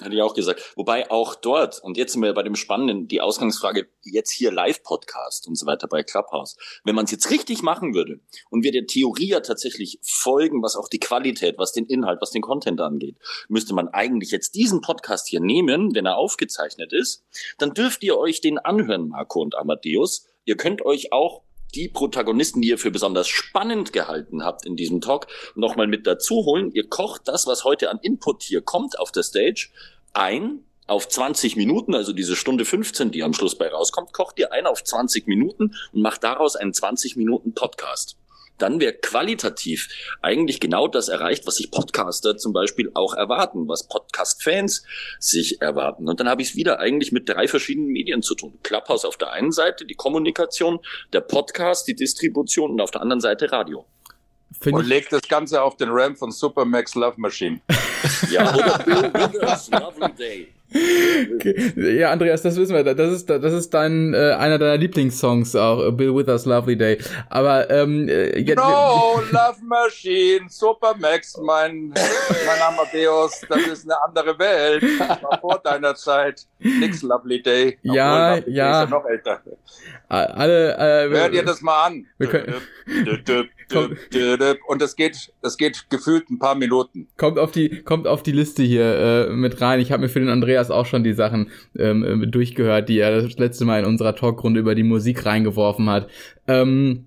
Hatte ich auch gesagt. Wobei auch dort, und jetzt sind wir bei dem Spannenden, die Ausgangsfrage, jetzt hier Live-Podcast und so weiter bei Clubhouse. Wenn man es jetzt richtig machen würde und wir der Theorie ja tatsächlich folgen, was auch die Qualität, was den Inhalt, was den Content angeht, müsste man eigentlich jetzt diesen Podcast hier nehmen, wenn er aufgezeichnet ist. Dann dürft ihr euch den anhören, Marco und Amadeus. Ihr könnt euch auch die Protagonisten, die ihr für besonders spannend gehalten habt in diesem Talk, nochmal mit dazu holen. Ihr kocht das, was heute an Input hier kommt auf der Stage, ein auf 20 Minuten, also diese Stunde 15, die am Schluss bei rauskommt, kocht ihr ein auf 20 Minuten und macht daraus einen 20 Minuten Podcast dann wäre qualitativ eigentlich genau das erreicht, was sich Podcaster zum Beispiel auch erwarten, was Podcast-Fans sich erwarten. Und dann habe ich es wieder eigentlich mit drei verschiedenen Medien zu tun. Clubhouse auf der einen Seite, die Kommunikation, der Podcast, die Distribution und auf der anderen Seite Radio. Find und legt das Ganze auf den RAM von Supermax Love Machine. ja, oder Bill Withers, Lovely Day. Okay. Ja, Andreas, das wissen wir. Das ist, das ist dein äh, einer deiner Lieblingssongs auch, Bill Withers Lovely Day. Aber ähm, äh, jetzt, No, Love Machine, Supermax, mein, mein Amadeus, das ist eine andere Welt. War vor deiner Zeit. Nix Lovely Day. Ja, Lovely ja. Day ja noch älter. Alle, äh, Hör dir das mal an. Wir können, und das geht, das geht gefühlt ein paar Minuten. Kommt auf die, kommt auf die Liste hier äh, mit rein. Ich habe mir für den Andreas auch schon die Sachen ähm, äh, durchgehört, die er das letzte Mal in unserer Talkrunde über die Musik reingeworfen hat. Ähm,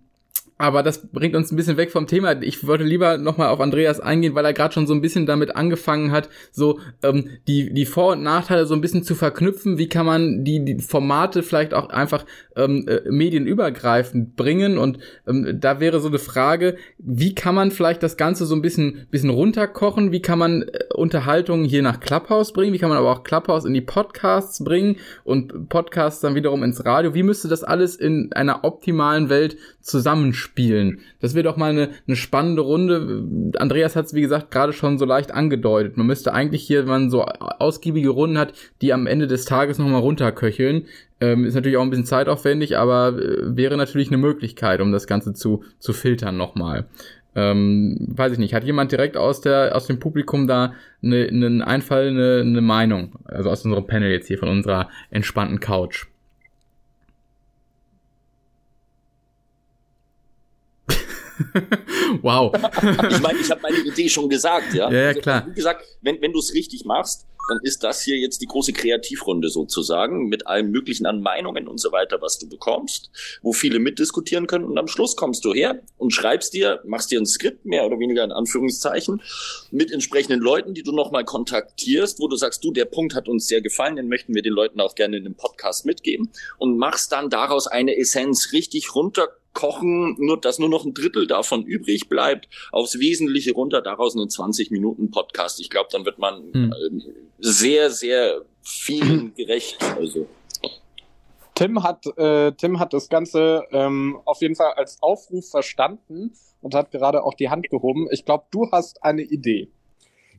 aber das bringt uns ein bisschen weg vom Thema. Ich wollte lieber nochmal auf Andreas eingehen, weil er gerade schon so ein bisschen damit angefangen hat, so ähm, die, die Vor- und Nachteile so ein bisschen zu verknüpfen. Wie kann man die, die Formate vielleicht auch einfach ähm, äh, medienübergreifend bringen? Und ähm, da wäre so eine Frage, wie kann man vielleicht das Ganze so ein bisschen, bisschen runterkochen? Wie kann man äh, Unterhaltungen hier nach Clubhouse bringen? Wie kann man aber auch Clubhouse in die Podcasts bringen und Podcasts dann wiederum ins Radio? Wie müsste das alles in einer optimalen Welt zusammenspielen. Das wäre doch mal eine, eine spannende Runde. Andreas hat es, wie gesagt, gerade schon so leicht angedeutet. Man müsste eigentlich hier, wenn man so ausgiebige Runden hat, die am Ende des Tages nochmal runterköcheln. Ähm, ist natürlich auch ein bisschen zeitaufwendig, aber äh, wäre natürlich eine Möglichkeit, um das Ganze zu, zu filtern nochmal. Ähm, weiß ich nicht, hat jemand direkt aus der aus dem Publikum da einen eine Einfall, eine, eine Meinung? Also aus unserem Panel jetzt hier, von unserer entspannten Couch. wow. ich meine, ich habe meine Idee schon gesagt, ja. Ja, ja also, klar. Wie gesagt, wenn, wenn du es richtig machst, dann ist das hier jetzt die große Kreativrunde sozusagen mit allem Möglichen an Meinungen und so weiter, was du bekommst, wo viele mitdiskutieren können und am Schluss kommst du her und schreibst dir, machst dir ein Skript, mehr oder weniger in Anführungszeichen, mit entsprechenden Leuten, die du nochmal kontaktierst, wo du sagst, du, der Punkt hat uns sehr gefallen, den möchten wir den Leuten auch gerne in dem Podcast mitgeben und machst dann daraus eine Essenz richtig runter kochen, nur dass nur noch ein Drittel davon übrig bleibt, aufs Wesentliche runter, daraus einen 20 Minuten Podcast. Ich glaube, dann wird man hm. äh, sehr, sehr vielen gerecht. Also. Tim hat, äh, Tim hat das Ganze ähm, auf jeden Fall als Aufruf verstanden und hat gerade auch die Hand gehoben. Ich glaube, du hast eine Idee.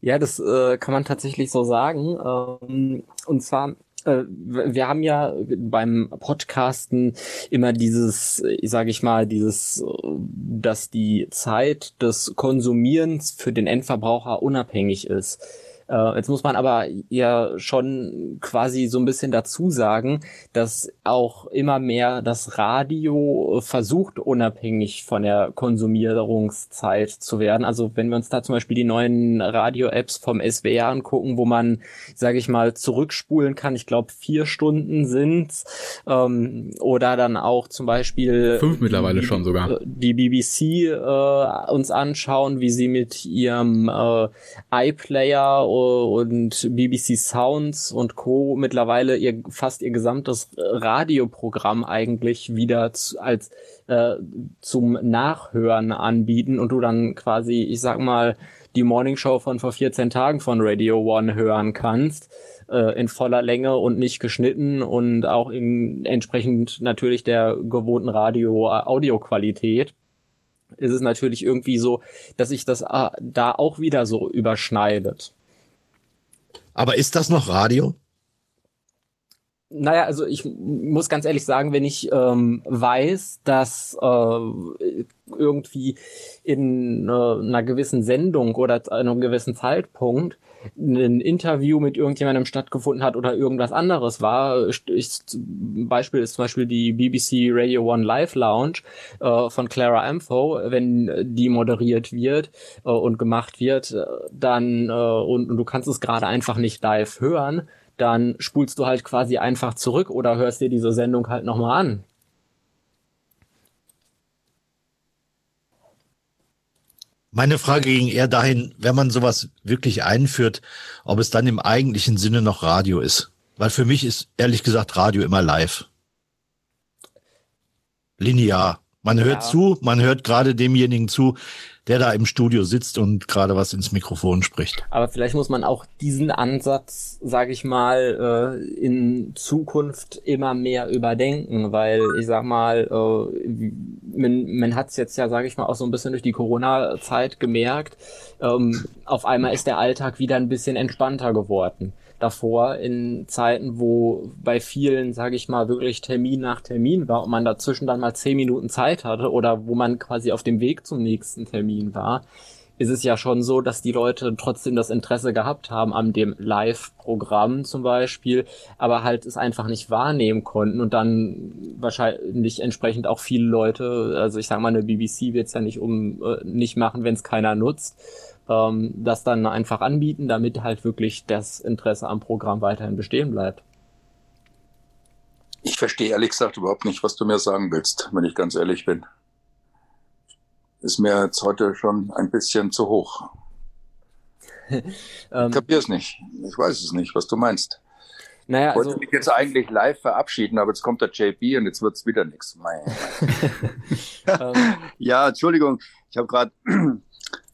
Ja, das äh, kann man tatsächlich so sagen. Ähm, und zwar äh, wir haben ja beim Podcasten immer dieses, sage ich mal, dieses, dass die Zeit des Konsumierens für den Endverbraucher unabhängig ist. Äh, jetzt muss man aber ja schon quasi so ein bisschen dazu sagen, dass auch immer mehr das Radio versucht, unabhängig von der Konsumierungszeit zu werden. Also wenn wir uns da zum Beispiel die neuen Radio-Apps vom SWR angucken, wo man, sage ich mal, zurückspulen kann, ich glaube vier Stunden sind's, ähm, oder dann auch zum Beispiel fünf mittlerweile die, schon sogar die BBC äh, uns anschauen, wie sie mit ihrem äh, iPlayer und BBC Sounds und Co. mittlerweile ihr fast ihr gesamtes Radioprogramm eigentlich wieder zu, als äh, zum Nachhören anbieten und du dann quasi, ich sag mal, die Morning Show von vor 14 Tagen von Radio One hören kannst äh, in voller Länge und nicht geschnitten und auch in entsprechend natürlich der gewohnten Radio-Audioqualität ist es natürlich irgendwie so, dass sich das äh, da auch wieder so überschneidet. Aber ist das noch Radio? Naja, also ich muss ganz ehrlich sagen, wenn ich ähm, weiß, dass äh, irgendwie in äh, einer gewissen Sendung oder zu einem gewissen Zeitpunkt ein Interview mit irgendjemandem stattgefunden hat oder irgendwas anderes war. Ich, Beispiel ist zum Beispiel die BBC Radio One Live Lounge äh, von Clara Amfo, wenn die moderiert wird äh, und gemacht wird, äh, dann äh, und, und du kannst es gerade einfach nicht live hören, dann spulst du halt quasi einfach zurück oder hörst dir diese Sendung halt nochmal an. Meine Frage ging eher dahin, wenn man sowas wirklich einführt, ob es dann im eigentlichen Sinne noch Radio ist. Weil für mich ist ehrlich gesagt Radio immer live. Linear. Man hört ja. zu, man hört gerade demjenigen zu, der da im Studio sitzt und gerade was ins Mikrofon spricht. Aber vielleicht muss man auch diesen Ansatz, sage ich mal, äh, in Zukunft immer mehr überdenken, weil ich sag mal, äh, man, man hat es jetzt ja, sage ich mal, auch so ein bisschen durch die Corona-Zeit gemerkt. Ähm, auf einmal ist der Alltag wieder ein bisschen entspannter geworden davor in Zeiten, wo bei vielen, sage ich mal, wirklich Termin nach Termin war und man dazwischen dann mal zehn Minuten Zeit hatte oder wo man quasi auf dem Weg zum nächsten Termin war, ist es ja schon so, dass die Leute trotzdem das Interesse gehabt haben an dem Live-Programm zum Beispiel, aber halt es einfach nicht wahrnehmen konnten und dann wahrscheinlich entsprechend auch viele Leute, also ich sag mal, eine BBC wird es ja nicht um äh, nicht machen, wenn es keiner nutzt ähm, das dann einfach anbieten, damit halt wirklich das Interesse am Programm weiterhin bestehen bleibt. Ich verstehe ehrlich gesagt überhaupt nicht, was du mir sagen willst, wenn ich ganz ehrlich bin. Ist mir jetzt heute schon ein bisschen zu hoch. ähm, ich kapier's nicht. Ich weiß es nicht, was du meinst. Naja, ich wollte also, mich jetzt eigentlich live verabschieden, aber jetzt kommt der JB und jetzt wird's wieder nichts. Ähm. ja, Entschuldigung, ich habe gerade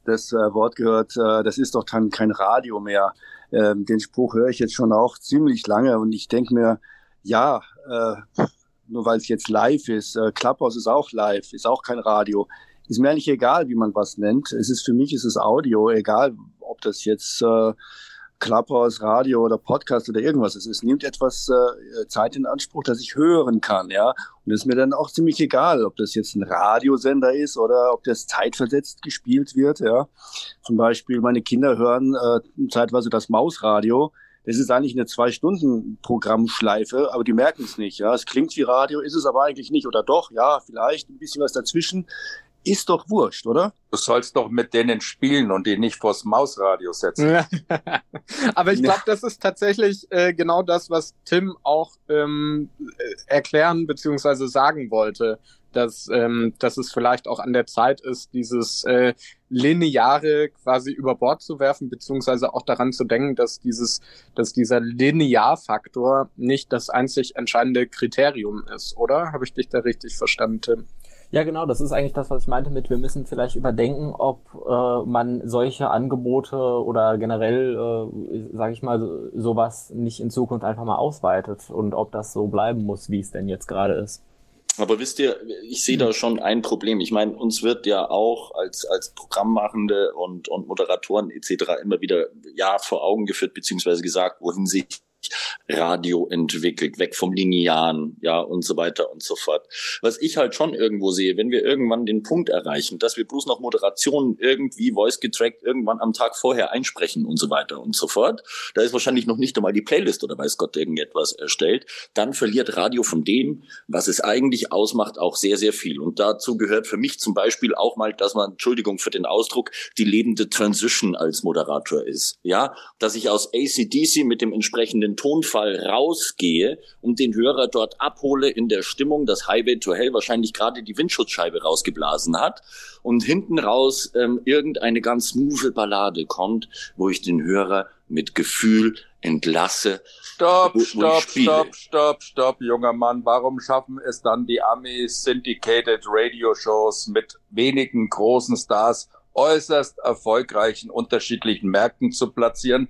das äh, Wort gehört, äh, das ist doch dann kein Radio mehr. Ähm, den Spruch höre ich jetzt schon auch ziemlich lange und ich denke mir, ja, äh, nur weil es jetzt live ist, äh, Clubhouse ist auch live, ist auch kein Radio. Ist mir eigentlich egal, wie man was nennt. Es ist für mich ist es Audio, egal ob das jetzt äh, Clubhouse, Radio oder Podcast oder irgendwas ist. Es nimmt etwas äh, Zeit in Anspruch, dass ich hören kann, ja. Und es ist mir dann auch ziemlich egal, ob das jetzt ein Radiosender ist oder ob das zeitversetzt gespielt wird, ja. Zum Beispiel meine Kinder hören äh, zeitweise das Mausradio. Das ist eigentlich eine Zwei-Stunden-Programmschleife, aber die merken es nicht. Ja, es klingt wie Radio, ist es aber eigentlich nicht. Oder doch, ja, vielleicht ein bisschen was dazwischen ist doch wurscht, oder? Du sollst doch mit denen spielen und die nicht vors Mausradio setzen. Aber ich glaube, das ist tatsächlich äh, genau das, was Tim auch ähm, äh, erklären beziehungsweise sagen wollte, dass, ähm, dass es vielleicht auch an der Zeit ist, dieses äh, Lineare quasi über Bord zu werfen, beziehungsweise auch daran zu denken, dass dieses, dass dieser Linearfaktor nicht das einzig entscheidende Kriterium ist, oder? Habe ich dich da richtig verstanden, Tim? Ja, genau, das ist eigentlich das, was ich meinte mit, wir müssen vielleicht überdenken, ob äh, man solche Angebote oder generell, äh, sage ich mal, sowas nicht in Zukunft einfach mal ausweitet und ob das so bleiben muss, wie es denn jetzt gerade ist. Aber wisst ihr, ich sehe da schon ein Problem. Ich meine, uns wird ja auch als, als Programmmachende und, und Moderatoren etc. immer wieder ja vor Augen geführt, beziehungsweise gesagt, wohin sich Radio entwickelt, weg vom Linearen, ja, und so weiter und so fort. Was ich halt schon irgendwo sehe, wenn wir irgendwann den Punkt erreichen, dass wir bloß noch Moderationen irgendwie voice getrackt irgendwann am Tag vorher einsprechen und so weiter und so fort, da ist wahrscheinlich noch nicht einmal die Playlist oder weiß Gott irgendetwas erstellt, dann verliert Radio von dem, was es eigentlich ausmacht, auch sehr, sehr viel. Und dazu gehört für mich zum Beispiel auch mal, dass man, Entschuldigung für den Ausdruck, die lebende Transition als Moderator ist. Ja, dass ich aus ACDC mit dem entsprechenden Tonfall Fall rausgehe und den Hörer dort abhole in der Stimmung, dass Highway to Hell wahrscheinlich gerade die Windschutzscheibe rausgeblasen hat und hinten raus ähm, irgendeine ganz smooth Ballade kommt, wo ich den Hörer mit Gefühl entlasse. Stopp, wo, stopp, wo stopp, stopp, stopp, junger Mann. Warum schaffen es dann die Amis Syndicated Radio Shows mit wenigen großen Stars äußerst erfolgreichen unterschiedlichen Märkten zu platzieren?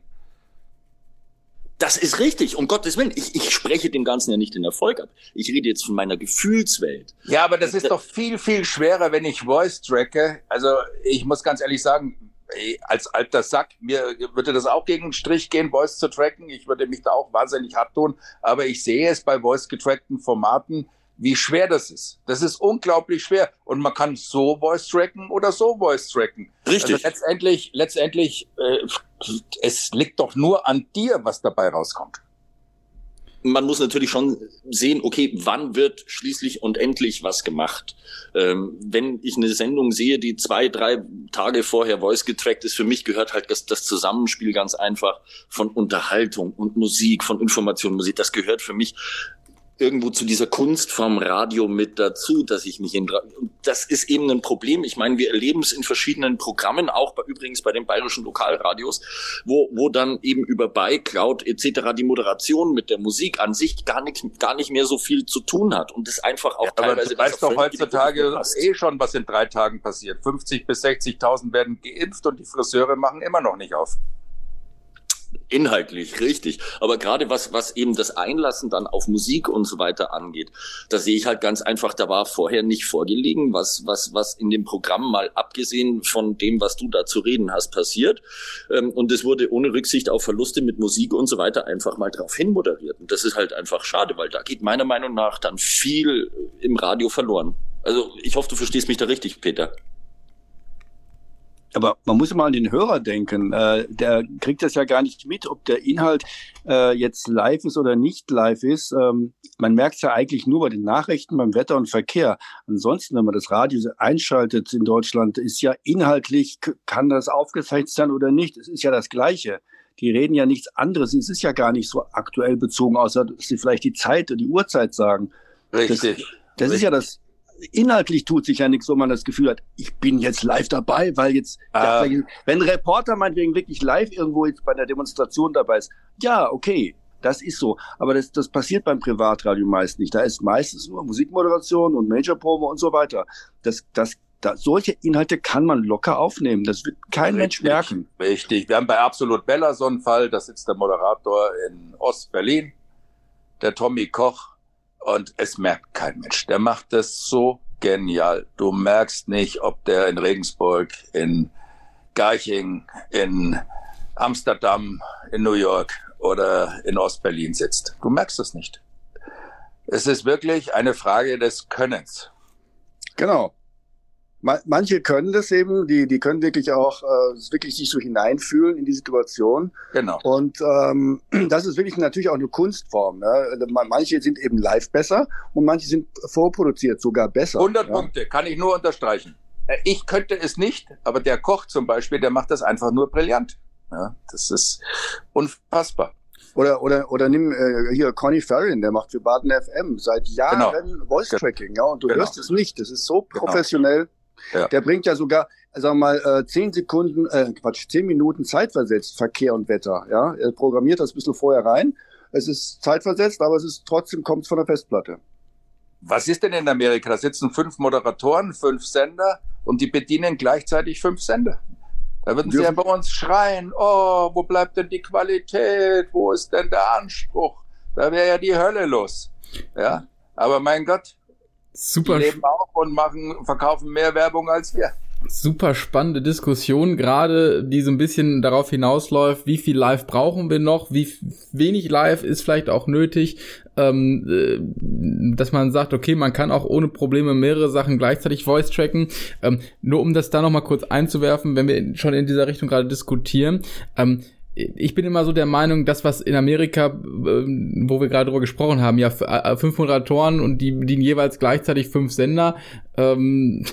Das ist richtig, um Gottes Willen. Ich, ich spreche dem Ganzen ja nicht den Erfolg ab. Ich rede jetzt von meiner Gefühlswelt. Ja, aber das ist doch viel, viel schwerer, wenn ich Voice tracke. Also ich muss ganz ehrlich sagen, als alter Sack, mir würde das auch gegen den Strich gehen, Voice zu tracken. Ich würde mich da auch wahnsinnig hart tun. Aber ich sehe es bei Voice getrackten Formaten, wie schwer das ist. Das ist unglaublich schwer. Und man kann so Voice tracken oder so Voice tracken. Richtig. Also letztendlich, letztendlich, äh, es liegt doch nur an dir, was dabei rauskommt man muss natürlich schon sehen, okay, wann wird schließlich und endlich was gemacht? Ähm, wenn ich eine Sendung sehe, die zwei, drei Tage vorher voice getrackt ist, für mich gehört halt das, das Zusammenspiel ganz einfach von Unterhaltung und Musik, von Information, Musik. Das gehört für mich irgendwo zu dieser Kunstform Radio mit dazu, dass ich mich in das ist eben ein Problem. Ich meine, wir erleben es in verschiedenen Programmen, auch bei, übrigens bei den bayerischen Lokalradios, wo wo dann eben über ByCloud etc. die Moderation mit der Musik an sich gar nicht gar nicht mehr so viel zu tun hat und das einfach auch ja, teilweise. Aber du weißt doch heutzutage eh schon, was in drei Tagen passiert. 50 bis 60.000 werden geimpft und die Friseure machen immer noch nicht auf. Inhaltlich, richtig. Aber gerade was, was eben das Einlassen dann auf Musik und so weiter angeht, da sehe ich halt ganz einfach, da war vorher nicht vorgelegen, was, was, was in dem Programm mal abgesehen von dem, was du da zu reden hast, passiert. Ähm, und es wurde ohne Rücksicht auf Verluste mit Musik und so weiter einfach mal drauf hin moderiert. Und das ist halt einfach schade, weil da geht meiner Meinung nach dann viel im Radio verloren. Also ich hoffe, du verstehst mich da richtig, Peter. Aber man muss mal an den Hörer denken. Äh, der kriegt das ja gar nicht mit, ob der Inhalt äh, jetzt live ist oder nicht live ist. Ähm, man merkt es ja eigentlich nur bei den Nachrichten, beim Wetter und Verkehr. Ansonsten, wenn man das Radio einschaltet in Deutschland, ist ja inhaltlich, kann das aufgezeichnet sein oder nicht. Es ist ja das Gleiche. Die reden ja nichts anderes. Es ist ja gar nicht so aktuell bezogen, außer dass sie vielleicht die Zeit und die Uhrzeit sagen. Richtig. Das, das Richtig. ist ja das, inhaltlich tut sich ja nichts, wo man das Gefühl hat, ich bin jetzt live dabei, weil jetzt, ah. ja, wenn ein Reporter meinetwegen wirklich live irgendwo jetzt bei einer Demonstration dabei ist, ja, okay, das ist so. Aber das, das passiert beim Privatradio meist nicht. Da ist meistens nur Musikmoderation und Major-Promo und so weiter. Das, das, da, solche Inhalte kann man locker aufnehmen. Das wird kein Richtig, Mensch merken. Richtig. Wir haben bei Absolut Bella so einen Fall. Da sitzt der Moderator in Ost-Berlin, der Tommy Koch. Und es merkt kein Mensch. Der macht das so genial. Du merkst nicht, ob der in Regensburg, in Garching, in Amsterdam, in New York oder in Ostberlin sitzt. Du merkst es nicht. Es ist wirklich eine Frage des Könnens. Genau manche können das eben, die, die können wirklich auch äh, wirklich sich so hineinfühlen in die Situation. Genau. Und ähm, das ist wirklich natürlich auch eine Kunstform. Ne? Also manche sind eben live besser und manche sind vorproduziert sogar besser. 100 ja? Punkte, kann ich nur unterstreichen. Äh, ich könnte es nicht, aber der Koch zum Beispiel, der macht das einfach nur brillant. Ja, das ist unfassbar. Oder, oder, oder nimm äh, hier Conny Farron, der macht für Baden FM seit Jahren genau. Voice Tracking, ja, und du genau. hörst es nicht. Das ist so genau. professionell. Genau. Ja. Der bringt ja sogar, sagen wir mal, äh, zehn Sekunden, äh, Quatsch, zehn Minuten zeitversetzt Verkehr und Wetter. Ja, er programmiert das ein bisschen vorher rein. Es ist zeitversetzt, aber es ist trotzdem kommt von der Festplatte. Was ist denn in Amerika? Da sitzen fünf Moderatoren, fünf Sender und die bedienen gleichzeitig fünf Sender. Da würden sie ja bei uns schreien, oh, wo bleibt denn die Qualität? Wo ist denn der Anspruch? Da wäre ja die Hölle los. Ja, aber mein Gott, Super. Die leben auch und machen, verkaufen mehr Werbung als wir. Super spannende Diskussion, gerade die so ein bisschen darauf hinausläuft, wie viel Live brauchen wir noch, wie wenig Live ist vielleicht auch nötig, ähm, äh, dass man sagt, okay, man kann auch ohne Probleme mehrere Sachen gleichzeitig voice tracken. Ähm, nur um das da nochmal kurz einzuwerfen, wenn wir schon in dieser Richtung gerade diskutieren. Ähm, ich bin immer so der Meinung, das, was in Amerika, ähm, wo wir gerade drüber gesprochen haben, ja, äh, fünf Moderatoren und die bedienen jeweils gleichzeitig fünf Sender, ähm,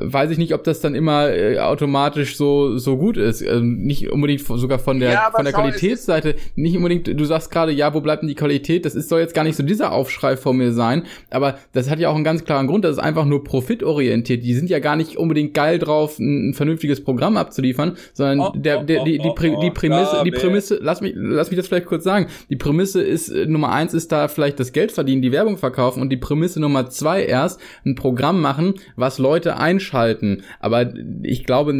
weiß ich nicht, ob das dann immer äh, automatisch so so gut ist. Ähm, nicht unbedingt sogar von der ja, von der Qualitätsseite. Nicht unbedingt. Du sagst gerade, ja, wo bleibt denn die Qualität? Das ist soll jetzt gar nicht so dieser Aufschrei vor mir sein. Aber das hat ja auch einen ganz klaren Grund. Das ist einfach nur profitorientiert. Die sind ja gar nicht unbedingt geil drauf, ein, ein vernünftiges Programm abzuliefern, sondern oh, der, der die, die, die, die Prämisse, die Prämisse. Lass mich lass mich das vielleicht kurz sagen. Die Prämisse ist äh, Nummer eins ist da vielleicht das Geld verdienen, die Werbung verkaufen und die Prämisse Nummer zwei erst ein Programm machen, was Leute einschalten. Aber ich glaube,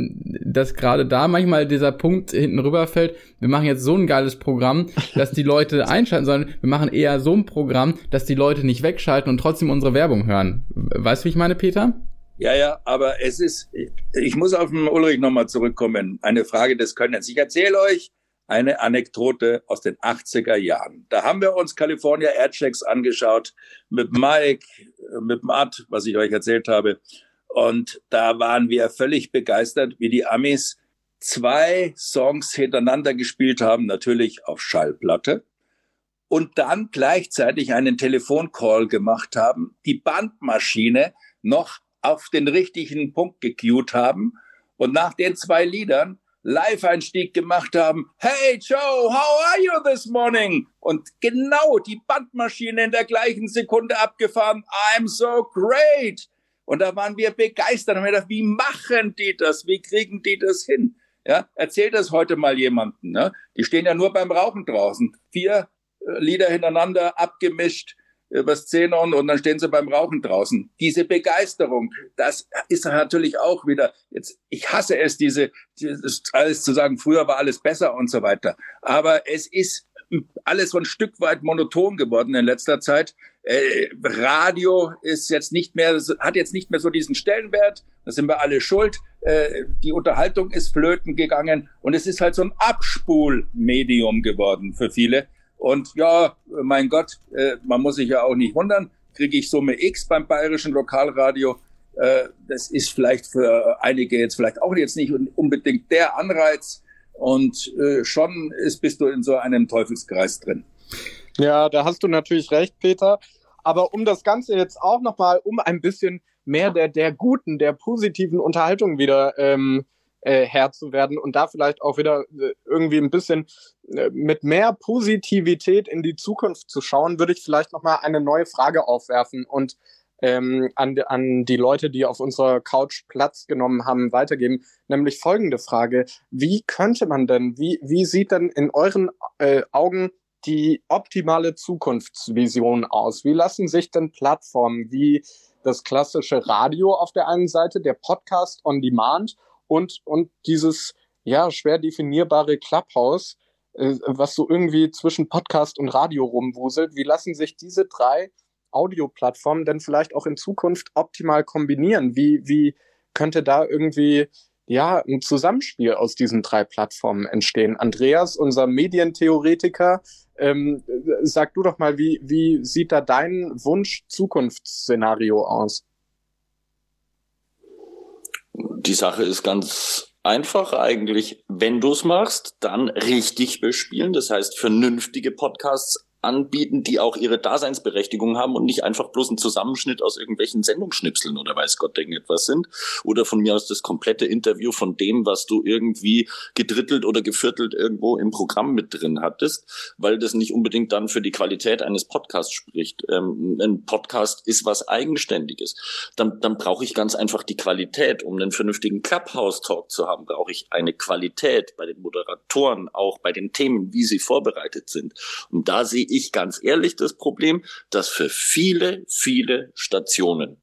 dass gerade da manchmal dieser Punkt hinten rüberfällt, wir machen jetzt so ein geiles Programm, dass die Leute einschalten, sondern wir machen eher so ein Programm, dass die Leute nicht wegschalten und trotzdem unsere Werbung hören. Weißt du, wie ich meine, Peter? Ja, ja, aber es ist, ich muss auf den Ulrich nochmal zurückkommen. Eine Frage des Könnens. Ich erzähle euch eine Anekdote aus den 80er Jahren. Da haben wir uns California Airchecks angeschaut mit Mike, mit Matt, was ich euch erzählt habe. Und da waren wir völlig begeistert, wie die Amis zwei Songs hintereinander gespielt haben, natürlich auf Schallplatte. Und dann gleichzeitig einen Telefoncall gemacht haben, die Bandmaschine noch auf den richtigen Punkt gecued haben und nach den zwei Liedern Live-Einstieg gemacht haben. Hey Joe, how are you this morning? Und genau die Bandmaschine in der gleichen Sekunde abgefahren. I'm so great. Und da waren wir begeistert und haben gedacht, wie machen die das? Wie kriegen die das hin? Ja, erzähl das heute mal jemanden. Ne? Die stehen ja nur beim Rauchen draußen. Vier äh, Lieder hintereinander abgemischt übers Xenon und dann stehen sie beim Rauchen draußen. Diese Begeisterung, das ist natürlich auch wieder, jetzt, ich hasse es, diese, dieses, alles zu sagen, früher war alles besser und so weiter. Aber es ist alles so ein Stück weit monoton geworden in letzter Zeit. Äh, Radio ist jetzt nicht mehr, hat jetzt nicht mehr so diesen Stellenwert. Da sind wir alle schuld. Äh, die Unterhaltung ist flöten gegangen und es ist halt so ein Abspulmedium geworden für viele. Und ja, mein Gott, äh, man muss sich ja auch nicht wundern, kriege ich Summe X beim bayerischen Lokalradio. Äh, das ist vielleicht für einige jetzt vielleicht auch jetzt nicht unbedingt der Anreiz. Und äh, schon ist, bist du in so einem Teufelskreis drin. Ja, da hast du natürlich recht, Peter. Aber um das Ganze jetzt auch nochmal, um ein bisschen mehr der, der guten, der positiven Unterhaltung wieder ähm, äh, Herr zu werden und da vielleicht auch wieder äh, irgendwie ein bisschen äh, mit mehr Positivität in die Zukunft zu schauen, würde ich vielleicht nochmal eine neue Frage aufwerfen und ähm, an, an die Leute, die auf unserer Couch Platz genommen haben, weitergeben. Nämlich folgende Frage. Wie könnte man denn, wie, wie sieht denn in euren äh, Augen die optimale Zukunftsvision aus? Wie lassen sich denn Plattformen wie das klassische Radio auf der einen Seite, der Podcast on Demand und, und dieses ja schwer definierbare Clubhouse, äh, was so irgendwie zwischen Podcast und Radio rumwuselt. Wie lassen sich diese drei Audioplattformen denn vielleicht auch in Zukunft optimal kombinieren? Wie, wie könnte da irgendwie ja ein Zusammenspiel aus diesen drei Plattformen entstehen? Andreas, unser Medientheoretiker, ähm, sag du doch mal, wie, wie sieht da dein Wunsch-Zukunftsszenario aus? Die Sache ist ganz einfach eigentlich. Wenn du es machst, dann richtig bespielen. Das heißt, vernünftige Podcasts anbieten, die auch ihre Daseinsberechtigung haben und nicht einfach bloß ein Zusammenschnitt aus irgendwelchen Sendungsschnipseln oder weiß Gott irgendetwas sind. Oder von mir aus das komplette Interview von dem, was du irgendwie gedrittelt oder geviertelt irgendwo im Programm mit drin hattest, weil das nicht unbedingt dann für die Qualität eines Podcasts spricht. Ähm, ein Podcast ist was Eigenständiges. Dann, dann brauche ich ganz einfach die Qualität. Um einen vernünftigen Clubhouse-Talk zu haben, brauche ich eine Qualität bei den Moderatoren, auch bei den Themen, wie sie vorbereitet sind. Und da sehe ich ganz ehrlich das Problem, dass für viele, viele Stationen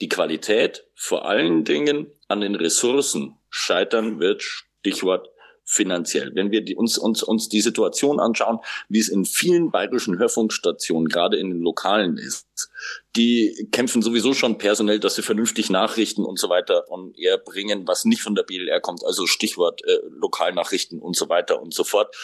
die Qualität vor allen Dingen an den Ressourcen scheitern wird. Stichwort finanziell. Wenn wir die, uns, uns, uns die Situation anschauen, wie es in vielen bayerischen Hörfunkstationen, gerade in den Lokalen ist, die kämpfen sowieso schon personell, dass sie vernünftig Nachrichten und so weiter und eher bringen, was nicht von der BLR kommt, also Stichwort äh, Lokalnachrichten und so weiter und so fort.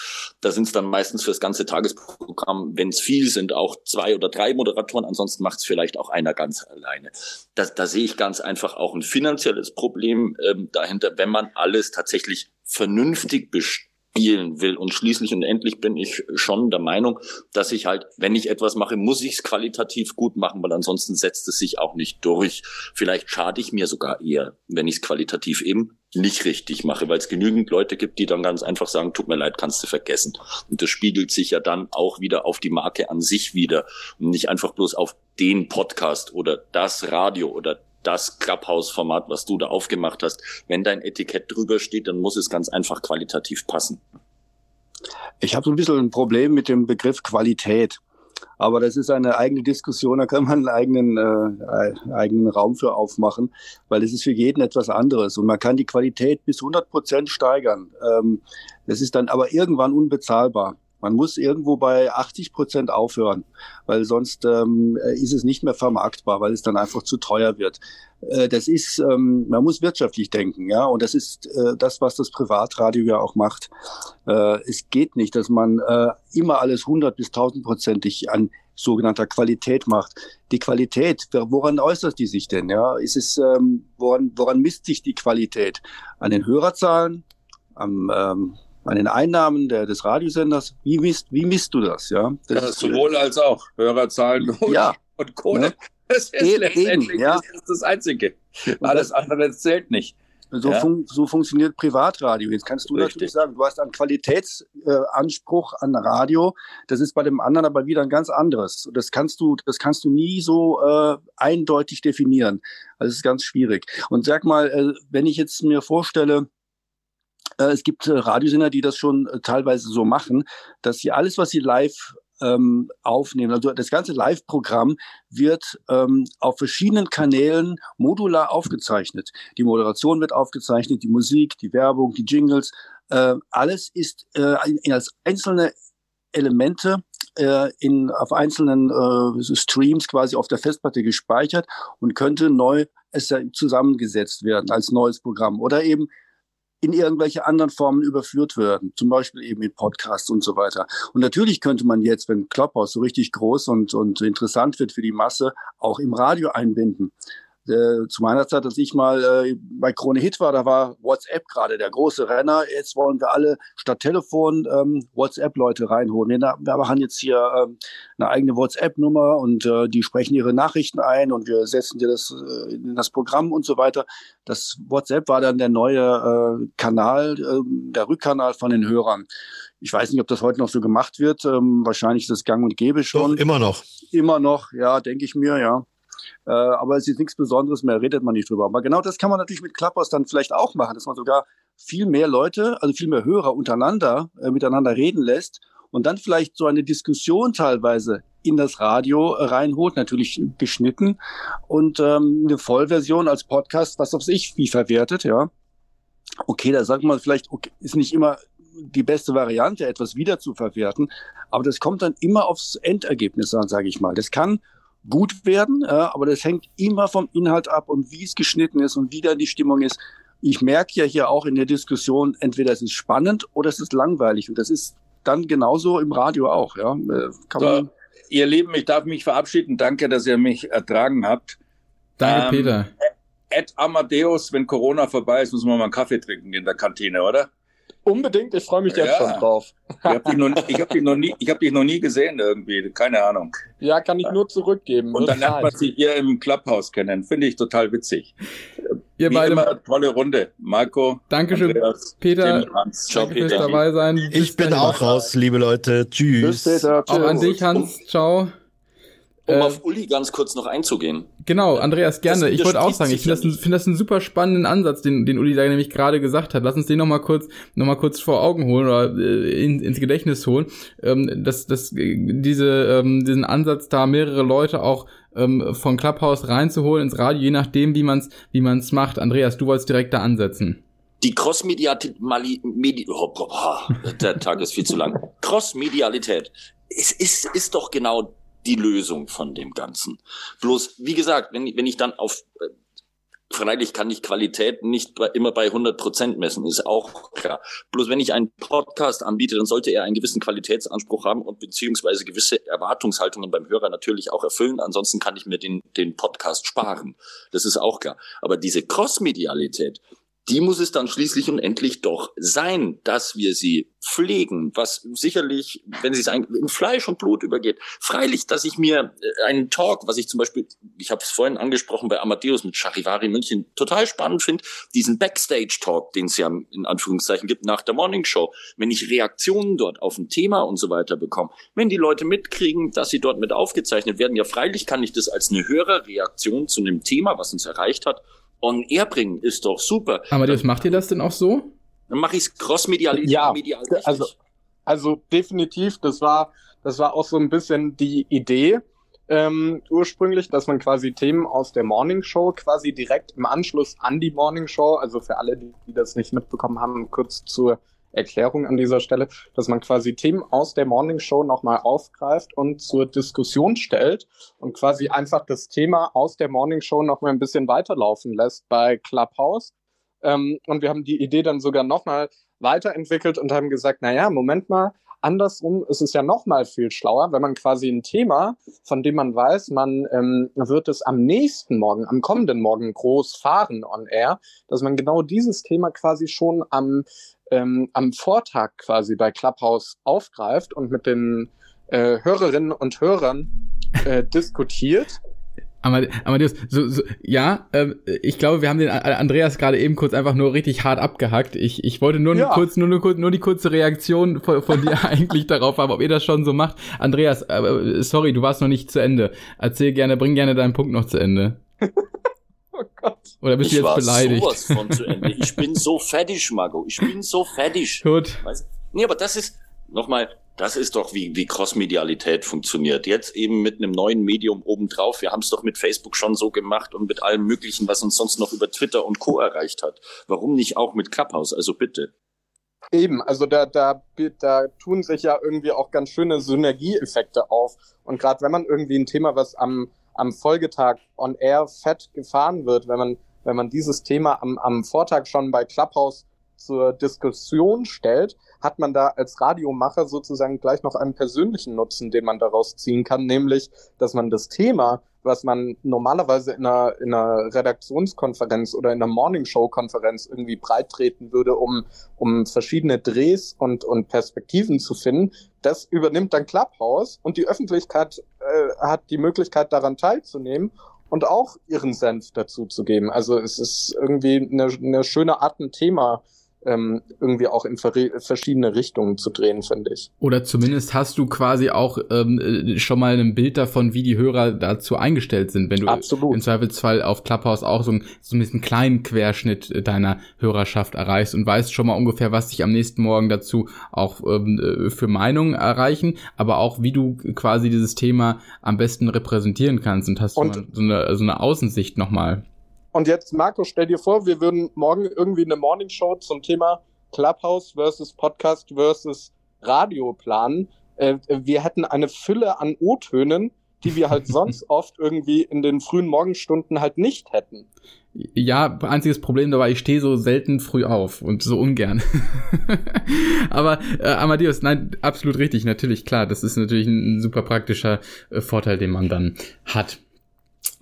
Da sind es dann meistens fürs ganze Tagesprogramm, wenn es viel sind, auch zwei oder drei Moderatoren, ansonsten macht es vielleicht auch einer ganz alleine. Da, da sehe ich ganz einfach auch ein finanzielles Problem ähm, dahinter, wenn man alles tatsächlich vernünftig bespielen will. Und schließlich und endlich bin ich schon der Meinung, dass ich halt, wenn ich etwas mache, muss ich es qualitativ gut machen, weil ansonsten setzt es sich auch nicht durch. Vielleicht schade ich mir sogar eher, wenn ich es qualitativ eben nicht richtig mache, weil es genügend Leute gibt, die dann ganz einfach sagen, tut mir leid, kannst du vergessen. Und das spiegelt sich ja dann auch wieder auf die Marke an sich wieder und nicht einfach bloß auf den Podcast oder das Radio oder das Clubhouse-Format, was du da aufgemacht hast. Wenn dein Etikett drüber steht, dann muss es ganz einfach qualitativ passen. Ich habe so ein bisschen ein Problem mit dem Begriff Qualität. Aber das ist eine eigene Diskussion, da kann man einen eigenen, äh, eigenen Raum für aufmachen, weil es ist für jeden etwas anderes. Und man kann die Qualität bis 100 Prozent steigern. Ähm, das ist dann aber irgendwann unbezahlbar. Man muss irgendwo bei 80 Prozent aufhören, weil sonst ähm, ist es nicht mehr vermarktbar, weil es dann einfach zu teuer wird. Äh, das ist, ähm, man muss wirtschaftlich denken, ja, und das ist äh, das, was das Privatradio ja auch macht. Äh, es geht nicht, dass man äh, immer alles 100 bis 1000 prozentig an sogenannter Qualität macht. Die Qualität, woran äußert die sich denn? Ja, ist es, ähm, woran, woran misst sich die Qualität? An den Hörerzahlen, am ähm, an den Einnahmen der, des Radiosenders. Wie misst, wie misst du das? Ja, das ja sowohl als auch Hörerzahlen und, ja. und Kohle. Ja. Das ist eben, letztendlich ja. das, das Einzige. Alles andere zählt nicht. So, ja. fun so funktioniert Privatradio. Jetzt kannst du Richtig. natürlich sagen, du hast einen Qualitätsanspruch äh, an Radio. Das ist bei dem anderen aber wieder ein ganz anderes. Das kannst du, das kannst du nie so äh, eindeutig definieren. Also es ist ganz schwierig. Und sag mal, äh, wenn ich jetzt mir vorstelle, es gibt äh, Radiosender, die das schon äh, teilweise so machen, dass sie alles, was sie live ähm, aufnehmen. Also das ganze Live-Programm wird ähm, auf verschiedenen Kanälen modular aufgezeichnet. Die Moderation wird aufgezeichnet, die Musik, die Werbung, die Jingles. Äh, alles ist äh, als einzelne Elemente äh, in, auf einzelnen äh, Streams quasi auf der Festplatte gespeichert und könnte neu es zusammengesetzt werden als neues Programm. Oder eben in irgendwelche anderen Formen überführt werden, zum Beispiel eben in Podcasts und so weiter. Und natürlich könnte man jetzt, wenn Clubhouse so richtig groß und, und interessant wird für die Masse, auch im Radio einbinden äh, zu meiner Zeit, als ich mal äh, bei Krone Hit war, da war WhatsApp gerade der große Renner. Jetzt wollen wir alle statt Telefon ähm, WhatsApp-Leute reinholen. Wir, haben jetzt hier ähm, eine eigene WhatsApp-Nummer und äh, die sprechen ihre Nachrichten ein und wir setzen dir das äh, in das Programm und so weiter. Das WhatsApp war dann der neue äh, Kanal, äh, der Rückkanal von den Hörern. Ich weiß nicht, ob das heute noch so gemacht wird. Ähm, wahrscheinlich ist das gang und gäbe schon. Doch, immer noch. Immer noch, ja, denke ich mir, ja. Äh, aber es ist nichts Besonderes mehr, redet man nicht drüber. Aber genau das kann man natürlich mit Clubhouse dann vielleicht auch machen, dass man sogar viel mehr Leute, also viel mehr Hörer untereinander äh, miteinander reden lässt und dann vielleicht so eine Diskussion teilweise in das Radio reinholt, natürlich geschnitten und ähm, eine Vollversion als Podcast, was auf sich wie verwertet, ja. Okay, da sagt man vielleicht, okay, ist nicht immer die beste Variante, etwas wieder zu verwerten, aber das kommt dann immer aufs Endergebnis an, sage ich mal. Das kann gut werden, ja, aber das hängt immer vom Inhalt ab und wie es geschnitten ist und wie da die Stimmung ist. Ich merke ja hier auch in der Diskussion, entweder es ist spannend oder es ist langweilig und das ist dann genauso im Radio auch. Ja. Äh, kann so, ihr Lieben, ich darf mich verabschieden. Danke, dass ihr mich ertragen habt. Danke, ähm, Peter. Ed Amadeus, wenn Corona vorbei ist, müssen wir mal einen Kaffee trinken in der Kantine, oder? Unbedingt, ich freue mich jetzt ja. schon drauf. Ich habe dich, noch, hab dich, noch nie, hab dich noch nie gesehen irgendwie, keine Ahnung. Ja, kann ich nur zurückgeben. Und dann lernt man sie hier im Clubhouse kennen, finde ich total witzig. Ihr Wie beide immer, tolle Runde. Marco. Dankeschön, Andreas, Peter. Hans. Ciao, Danke Peter. fürs dabei sein. Ich bin auch raus, liebe Leute. Tschüss. Bis Peter. Auch an dich, Hans. Ciao. Um äh, auf Uli ganz kurz noch einzugehen. Genau, Andreas, gerne. Ich wollte auch sagen, ich finde das, find das einen super spannenden Ansatz, den, den Uli da nämlich gerade gesagt hat. Lass uns den nochmal kurz, noch mal kurz vor Augen holen oder äh, in, ins Gedächtnis holen, ähm, dass, dass diese, ähm, diesen Ansatz da mehrere Leute auch ähm, von Clubhouse reinzuholen ins Radio, je nachdem, wie man's, wie man's macht. Andreas, du wolltest direkt da ansetzen. Die Cross-Medialität, Medi oh, oh, der Tag ist viel zu lang. Cross-Medialität. Es ist, ist doch genau die Lösung von dem Ganzen. Bloß, wie gesagt, wenn, wenn ich dann auf, äh, freilich kann ich Qualität nicht bei, immer bei 100 Prozent messen, ist auch klar. Bloß wenn ich einen Podcast anbiete, dann sollte er einen gewissen Qualitätsanspruch haben und beziehungsweise gewisse Erwartungshaltungen beim Hörer natürlich auch erfüllen. Ansonsten kann ich mir den, den Podcast sparen. Das ist auch klar. Aber diese Cross-Medialität, die muss es dann schließlich und endlich doch sein, dass wir sie pflegen, was sicherlich, wenn sie es in Fleisch und Blut übergeht, freilich, dass ich mir äh, einen Talk, was ich zum Beispiel, ich habe es vorhin angesprochen bei Amadeus mit Charivari München, total spannend finde, diesen Backstage-Talk, den es ja in Anführungszeichen gibt nach der Morning Show, wenn ich Reaktionen dort auf ein Thema und so weiter bekomme, wenn die Leute mitkriegen, dass sie dort mit aufgezeichnet werden, ja freilich kann ich das als eine höhere Reaktion zu einem Thema, was uns erreicht hat, on air bringen, ist doch super. Aber das macht ihr das denn auch so? Dann mache ich es cross-medial. Ja, medial also, also definitiv, das war, das war auch so ein bisschen die Idee ähm, ursprünglich, dass man quasi Themen aus der Morning Show quasi direkt im Anschluss an die Morning Show, also für alle, die, die das nicht mitbekommen haben, kurz zur Erklärung an dieser Stelle, dass man quasi Themen aus der Morning Show nochmal aufgreift und zur Diskussion stellt und quasi einfach das Thema aus der Morning Show nochmal ein bisschen weiterlaufen lässt bei Clubhouse. Ähm, und wir haben die Idee dann sogar nochmal weiterentwickelt und haben gesagt, na ja, Moment mal, Andersrum ist es ja noch mal viel schlauer, wenn man quasi ein Thema, von dem man weiß, man ähm, wird es am nächsten Morgen, am kommenden Morgen groß fahren on air, dass man genau dieses Thema quasi schon am, ähm, am Vortag quasi bei Clubhouse aufgreift und mit den äh, Hörerinnen und Hörern äh, diskutiert Amadeus, so, so, ja, äh, ich glaube, wir haben den Andreas gerade eben kurz einfach nur richtig hart abgehackt. Ich, ich wollte nur, ja. kurz, nur, nur, nur die kurze Reaktion von, von dir eigentlich darauf haben, ob ihr das schon so macht. Andreas, äh, sorry, du warst noch nicht zu Ende. Erzähl gerne, bring gerne deinen Punkt noch zu Ende. oh Gott. Oder bist ich du jetzt beleidigt? Sowas von zu Ende. Ich bin so fertig, Marco. Ich bin so fertig. Gut. Weißt? Nee, aber das ist, nochmal, das ist doch, wie, wie Crossmedialität funktioniert. Jetzt eben mit einem neuen Medium obendrauf. Wir haben es doch mit Facebook schon so gemacht und mit allem Möglichen, was uns sonst noch über Twitter und Co. erreicht hat. Warum nicht auch mit Clubhouse? Also bitte. Eben, also da, da, da tun sich ja irgendwie auch ganz schöne Synergieeffekte auf. Und gerade wenn man irgendwie ein Thema, was am, am Folgetag on air fett gefahren wird, wenn man, wenn man dieses Thema am, am Vortag schon bei Clubhouse zur Diskussion stellt, hat man da als Radiomacher sozusagen gleich noch einen persönlichen Nutzen, den man daraus ziehen kann, nämlich, dass man das Thema, was man normalerweise in einer, in einer Redaktionskonferenz oder in einer Morningshow-Konferenz irgendwie breit treten würde, um, um verschiedene Drehs und, und Perspektiven zu finden, das übernimmt dann Clubhouse und die Öffentlichkeit äh, hat die Möglichkeit daran teilzunehmen und auch ihren Senf dazu zu geben. Also es ist irgendwie eine, eine schöne Art, ein Thema ähm, irgendwie auch in verschiedene Richtungen zu drehen, finde ich. Oder zumindest hast du quasi auch ähm, äh, schon mal ein Bild davon, wie die Hörer dazu eingestellt sind, wenn du Absolut. im Zweifelsfall auf Clubhouse auch so, ein, so einen kleinen Querschnitt deiner Hörerschaft erreichst und weißt schon mal ungefähr, was dich am nächsten Morgen dazu auch ähm, äh, für Meinungen erreichen, aber auch wie du quasi dieses Thema am besten repräsentieren kannst und hast und so eine, so eine Außensicht nochmal. Und jetzt, Marco, stell dir vor, wir würden morgen irgendwie eine Morningshow zum Thema Clubhouse versus Podcast versus Radio planen. Äh, wir hätten eine Fülle an O-Tönen, die wir halt sonst oft irgendwie in den frühen Morgenstunden halt nicht hätten. Ja, einziges Problem dabei, ich stehe so selten früh auf und so ungern. Aber äh, Amadeus, nein, absolut richtig, natürlich, klar, das ist natürlich ein super praktischer äh, Vorteil, den man dann hat.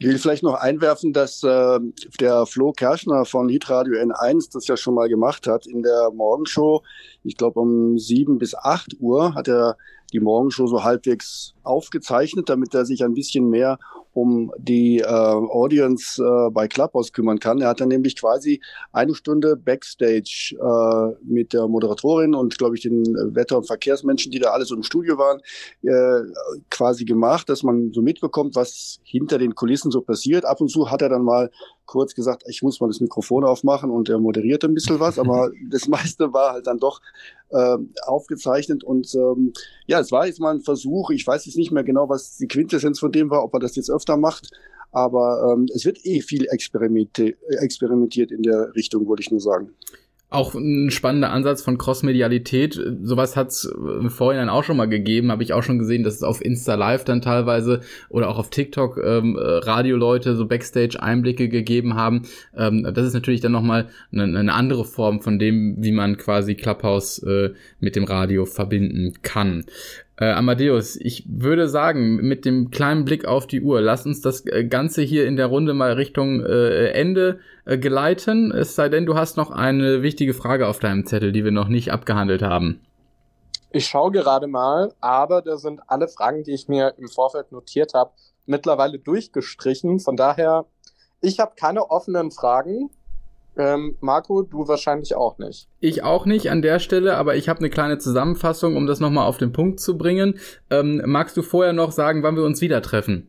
Ich will vielleicht noch einwerfen, dass äh, der Flo Kerschner von Hitradio N1 das ja schon mal gemacht hat in der Morgenshow. Ich glaube um sieben bis acht Uhr hat er die Morgenshow so halbwegs aufgezeichnet, damit er sich ein bisschen mehr um die äh, Audience äh, bei Clubhouse kümmern kann. Er hat dann nämlich quasi eine Stunde Backstage äh, mit der Moderatorin und, glaube ich, den Wetter- und Verkehrsmenschen, die da alle so im Studio waren, äh, quasi gemacht, dass man so mitbekommt, was hinter den Kulissen so passiert. Ab und zu hat er dann mal kurz gesagt, ich muss mal das Mikrofon aufmachen und er moderierte ein bisschen was, aber das meiste war halt dann doch äh, aufgezeichnet. Und ähm, ja, es war jetzt mal ein Versuch, ich weiß jetzt nicht mehr genau, was die Quintessenz von dem war, ob er das jetzt öfter macht, aber ähm, es wird eh viel experimentiert in der Richtung, wollte ich nur sagen. Auch ein spannender Ansatz von Crossmedialität. Sowas hat es im Vorhinein auch schon mal gegeben. Habe ich auch schon gesehen, dass es auf Insta Live dann teilweise oder auch auf TikTok ähm, Radioleute so Backstage-Einblicke gegeben haben. Ähm, das ist natürlich dann nochmal eine, eine andere Form von dem, wie man quasi Clubhouse äh, mit dem Radio verbinden kann. Äh, Amadeus, ich würde sagen, mit dem kleinen Blick auf die Uhr, lass uns das äh, Ganze hier in der Runde mal Richtung äh, Ende äh, geleiten. Es sei denn, du hast noch eine wichtige Frage auf deinem Zettel, die wir noch nicht abgehandelt haben. Ich schaue gerade mal, aber da sind alle Fragen, die ich mir im Vorfeld notiert habe, mittlerweile durchgestrichen. Von daher, ich habe keine offenen Fragen. Ähm, Marco, du wahrscheinlich auch nicht. Ich auch nicht an der Stelle, aber ich habe eine kleine Zusammenfassung, um das nochmal auf den Punkt zu bringen. Ähm, magst du vorher noch sagen, wann wir uns wieder treffen?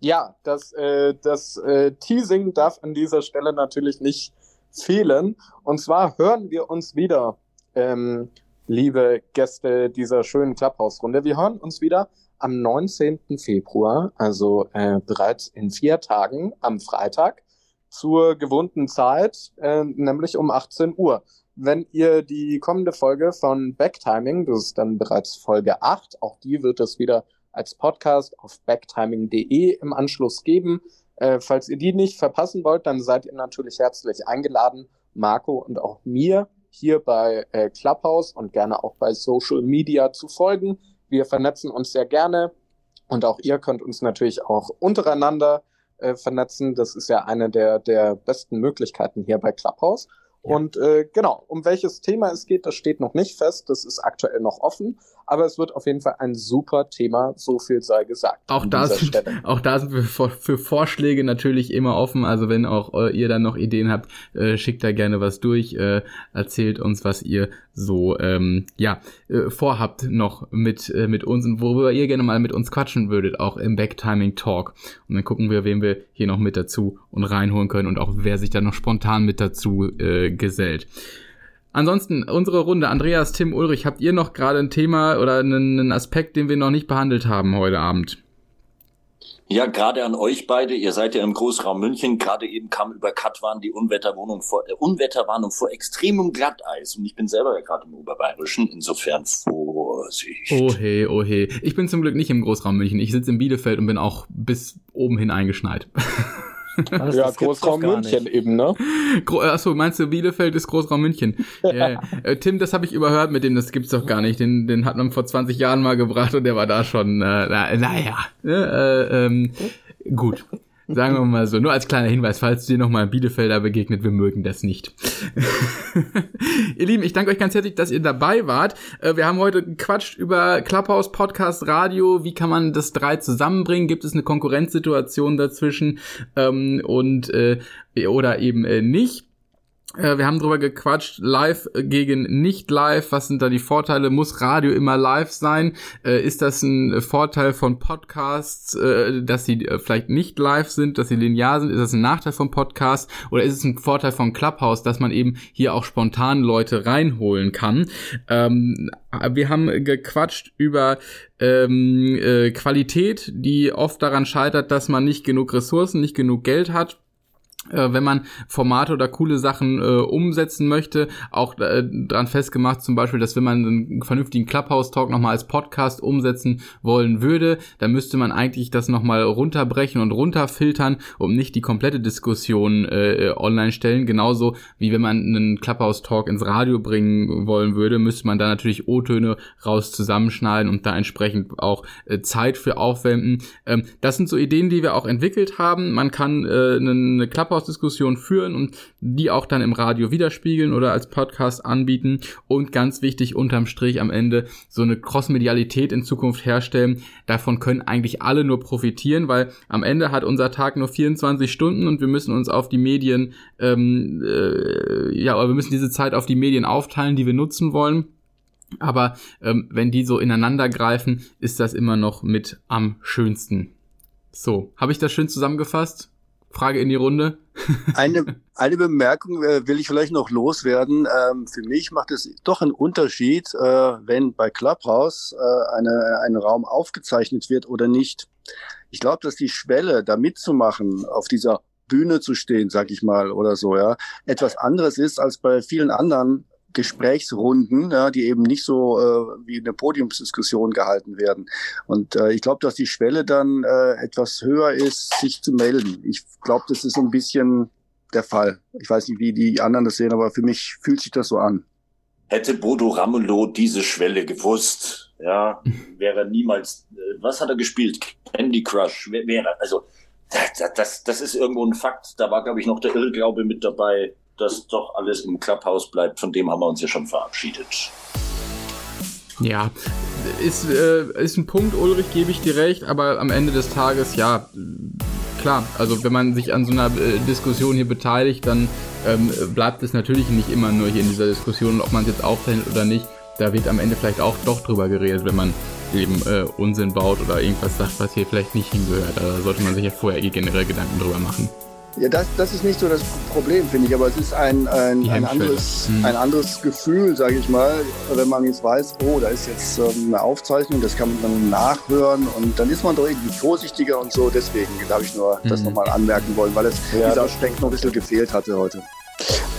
Ja, das, äh, das äh, Teasing darf an dieser Stelle natürlich nicht fehlen. Und zwar hören wir uns wieder, ähm, liebe Gäste dieser schönen Clubhouse-Runde. Wir hören uns wieder am 19. Februar, also äh, bereits in vier Tagen am Freitag zur gewohnten Zeit, äh, nämlich um 18 Uhr. wenn ihr die kommende Folge von Backtiming, das ist dann bereits Folge 8, auch die wird es wieder als Podcast auf backtiming.de im Anschluss geben. Äh, falls ihr die nicht verpassen wollt, dann seid ihr natürlich herzlich eingeladen, Marco und auch mir hier bei äh, Clubhouse und gerne auch bei Social Media zu folgen. Wir vernetzen uns sehr gerne und auch ihr könnt uns natürlich auch untereinander äh, vernetzen. Das ist ja eine der, der besten Möglichkeiten hier bei Clubhouse. Und äh, genau, um welches Thema es geht, das steht noch nicht fest. Das ist aktuell noch offen. Aber es wird auf jeden Fall ein super Thema, so viel sei gesagt. Auch da, sind, auch da sind wir für, für, Vorschläge natürlich immer offen. Also wenn auch äh, ihr dann noch Ideen habt, äh, schickt da gerne was durch. Äh, erzählt uns, was ihr so ähm, ja äh, vorhabt noch mit, äh, mit uns und worüber ihr gerne mal mit uns quatschen würdet, auch im Backtiming Talk. Und dann gucken wir, wen wir hier noch mit dazu und reinholen können und auch wer sich da noch spontan mit dazu äh, gesellt. Ansonsten unsere Runde, Andreas, Tim, Ulrich, habt ihr noch gerade ein Thema oder einen, Aspekt, den wir noch nicht behandelt haben heute Abend? Ja, gerade an euch beide. Ihr seid ja im Großraum München. Gerade eben kam über Katwan die Unwetterwarnung vor, äh, Unwetterwarnung vor extremem Glatteis. Und ich bin selber ja gerade im Oberbayerischen. Insofern Vorsicht. Oh hey, oh hey. Ich bin zum Glück nicht im Großraum München. Ich sitze in Bielefeld und bin auch bis oben hin eingeschneit. Was, ja, Großraum München nicht. eben, ne? Gro Achso, meinst du, Bielefeld ist Großraum München? ja, äh, Tim, das habe ich überhört mit dem, das gibt's doch gar nicht. Den, den hat man vor 20 Jahren mal gebracht und der war da schon, äh, na, naja. Ne, äh, ähm, gut. Sagen wir mal so, nur als kleiner Hinweis, falls dir nochmal Bielefelder begegnet, wir mögen das nicht. ihr Lieben, ich danke euch ganz herzlich, dass ihr dabei wart. Äh, wir haben heute gequatscht über Clubhouse, Podcast, Radio. Wie kann man das drei zusammenbringen? Gibt es eine Konkurrenzsituation dazwischen? Ähm, und äh, oder eben äh, nicht? Äh, wir haben drüber gequatscht, live gegen nicht live. Was sind da die Vorteile? Muss Radio immer live sein? Äh, ist das ein Vorteil von Podcasts, äh, dass sie vielleicht nicht live sind, dass sie linear sind? Ist das ein Nachteil von Podcasts? Oder ist es ein Vorteil von Clubhouse, dass man eben hier auch spontan Leute reinholen kann? Ähm, wir haben gequatscht über ähm, Qualität, die oft daran scheitert, dass man nicht genug Ressourcen, nicht genug Geld hat äh, wenn man Formate oder coole Sachen äh, umsetzen möchte, auch äh, dran festgemacht zum Beispiel, dass wenn man einen vernünftigen Clubhouse-Talk nochmal als Podcast umsetzen wollen würde, dann müsste man eigentlich das nochmal runterbrechen und runterfiltern, um nicht die komplette Diskussion äh, online stellen. Genauso wie wenn man einen Clubhouse-Talk ins Radio bringen wollen würde, müsste man da natürlich O-Töne raus zusammenschneiden und da entsprechend auch äh, Zeit für aufwenden. Ähm, das sind so Ideen, die wir auch entwickelt haben. Man kann äh, eine Clubhouse Clubhouse-Diskussion führen und die auch dann im Radio widerspiegeln oder als Podcast anbieten und ganz wichtig unterm Strich am Ende so eine Crossmedialität in Zukunft herstellen. Davon können eigentlich alle nur profitieren, weil am Ende hat unser Tag nur 24 Stunden und wir müssen uns auf die Medien, ähm, äh, ja, aber wir müssen diese Zeit auf die Medien aufteilen, die wir nutzen wollen. Aber ähm, wenn die so ineinander greifen, ist das immer noch mit am schönsten. So, habe ich das schön zusammengefasst? Frage in die Runde. eine, eine Bemerkung äh, will ich vielleicht noch loswerden. Ähm, für mich macht es doch einen Unterschied, äh, wenn bei Clubhouse äh, eine, ein Raum aufgezeichnet wird oder nicht. Ich glaube, dass die Schwelle, da mitzumachen, auf dieser Bühne zu stehen, sag ich mal, oder so, ja, etwas anderes ist als bei vielen anderen Gesprächsrunden, ja, die eben nicht so äh, wie eine Podiumsdiskussion gehalten werden. Und äh, ich glaube, dass die Schwelle dann äh, etwas höher ist, sich zu melden. Ich glaube, das ist so ein bisschen der Fall. Ich weiß nicht, wie die anderen das sehen, aber für mich fühlt sich das so an. Hätte Bodo Ramelow diese Schwelle gewusst, ja, wäre niemals, äh, was hat er gespielt? Candy Crush, wäre, also, das, das, das ist irgendwo ein Fakt. Da war, glaube ich, noch der Irrglaube mit dabei dass doch alles im Clubhouse bleibt, von dem haben wir uns ja schon verabschiedet. Ja, ist, äh, ist ein Punkt, Ulrich, gebe ich dir recht, aber am Ende des Tages, ja, klar, also wenn man sich an so einer äh, Diskussion hier beteiligt, dann ähm, bleibt es natürlich nicht immer nur hier in dieser Diskussion, ob man es jetzt aufteilt oder nicht. Da wird am Ende vielleicht auch doch drüber geredet, wenn man eben äh, Unsinn baut oder irgendwas sagt, was hier vielleicht nicht hingehört. Da sollte man sich ja vorher eh generell Gedanken drüber machen. Ja, das, das ist nicht so das Problem, finde ich, aber es ist ein, ein, ein, anderes, hm. ein anderes Gefühl, sage ich mal, wenn man jetzt weiß, oh, da ist jetzt ähm, eine Aufzeichnung, das kann man dann nachhören und dann ist man doch irgendwie vorsichtiger und so. Deswegen habe ich nur hm. das nochmal anmerken wollen, weil es ja, dieser Aspekt noch ein bisschen gefehlt hatte heute.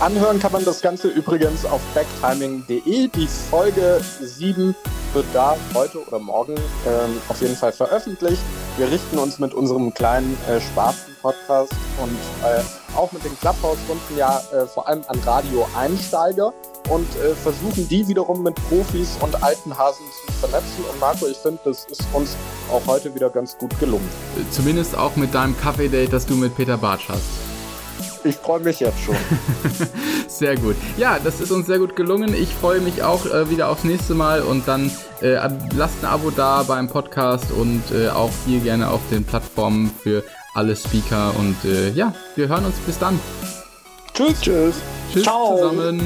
Anhören kann man das Ganze übrigens auf backtiming.de. Die Folge 7 wird da heute oder morgen ähm, auf jeden Fall veröffentlicht. Wir richten uns mit unserem kleinen äh, Spasten-Podcast und äh, auch mit den Clubhouse-Runden ja äh, vor allem an Radio-Einsteiger und äh, versuchen die wiederum mit Profis und alten Hasen zu vernetzen. Und Marco, ich finde, das ist uns auch heute wieder ganz gut gelungen. Zumindest auch mit deinem Kaffee-Date, das du mit Peter Bartsch hast. Ich freue mich jetzt schon. sehr gut. Ja, das ist uns sehr gut gelungen. Ich freue mich auch äh, wieder aufs nächste Mal und dann äh, lasst ein Abo da beim Podcast und äh, auch hier gerne auf den Plattformen für alle Speaker. Und äh, ja, wir hören uns bis dann. Tschüss. Tschüss. Tschüss Ciao. zusammen.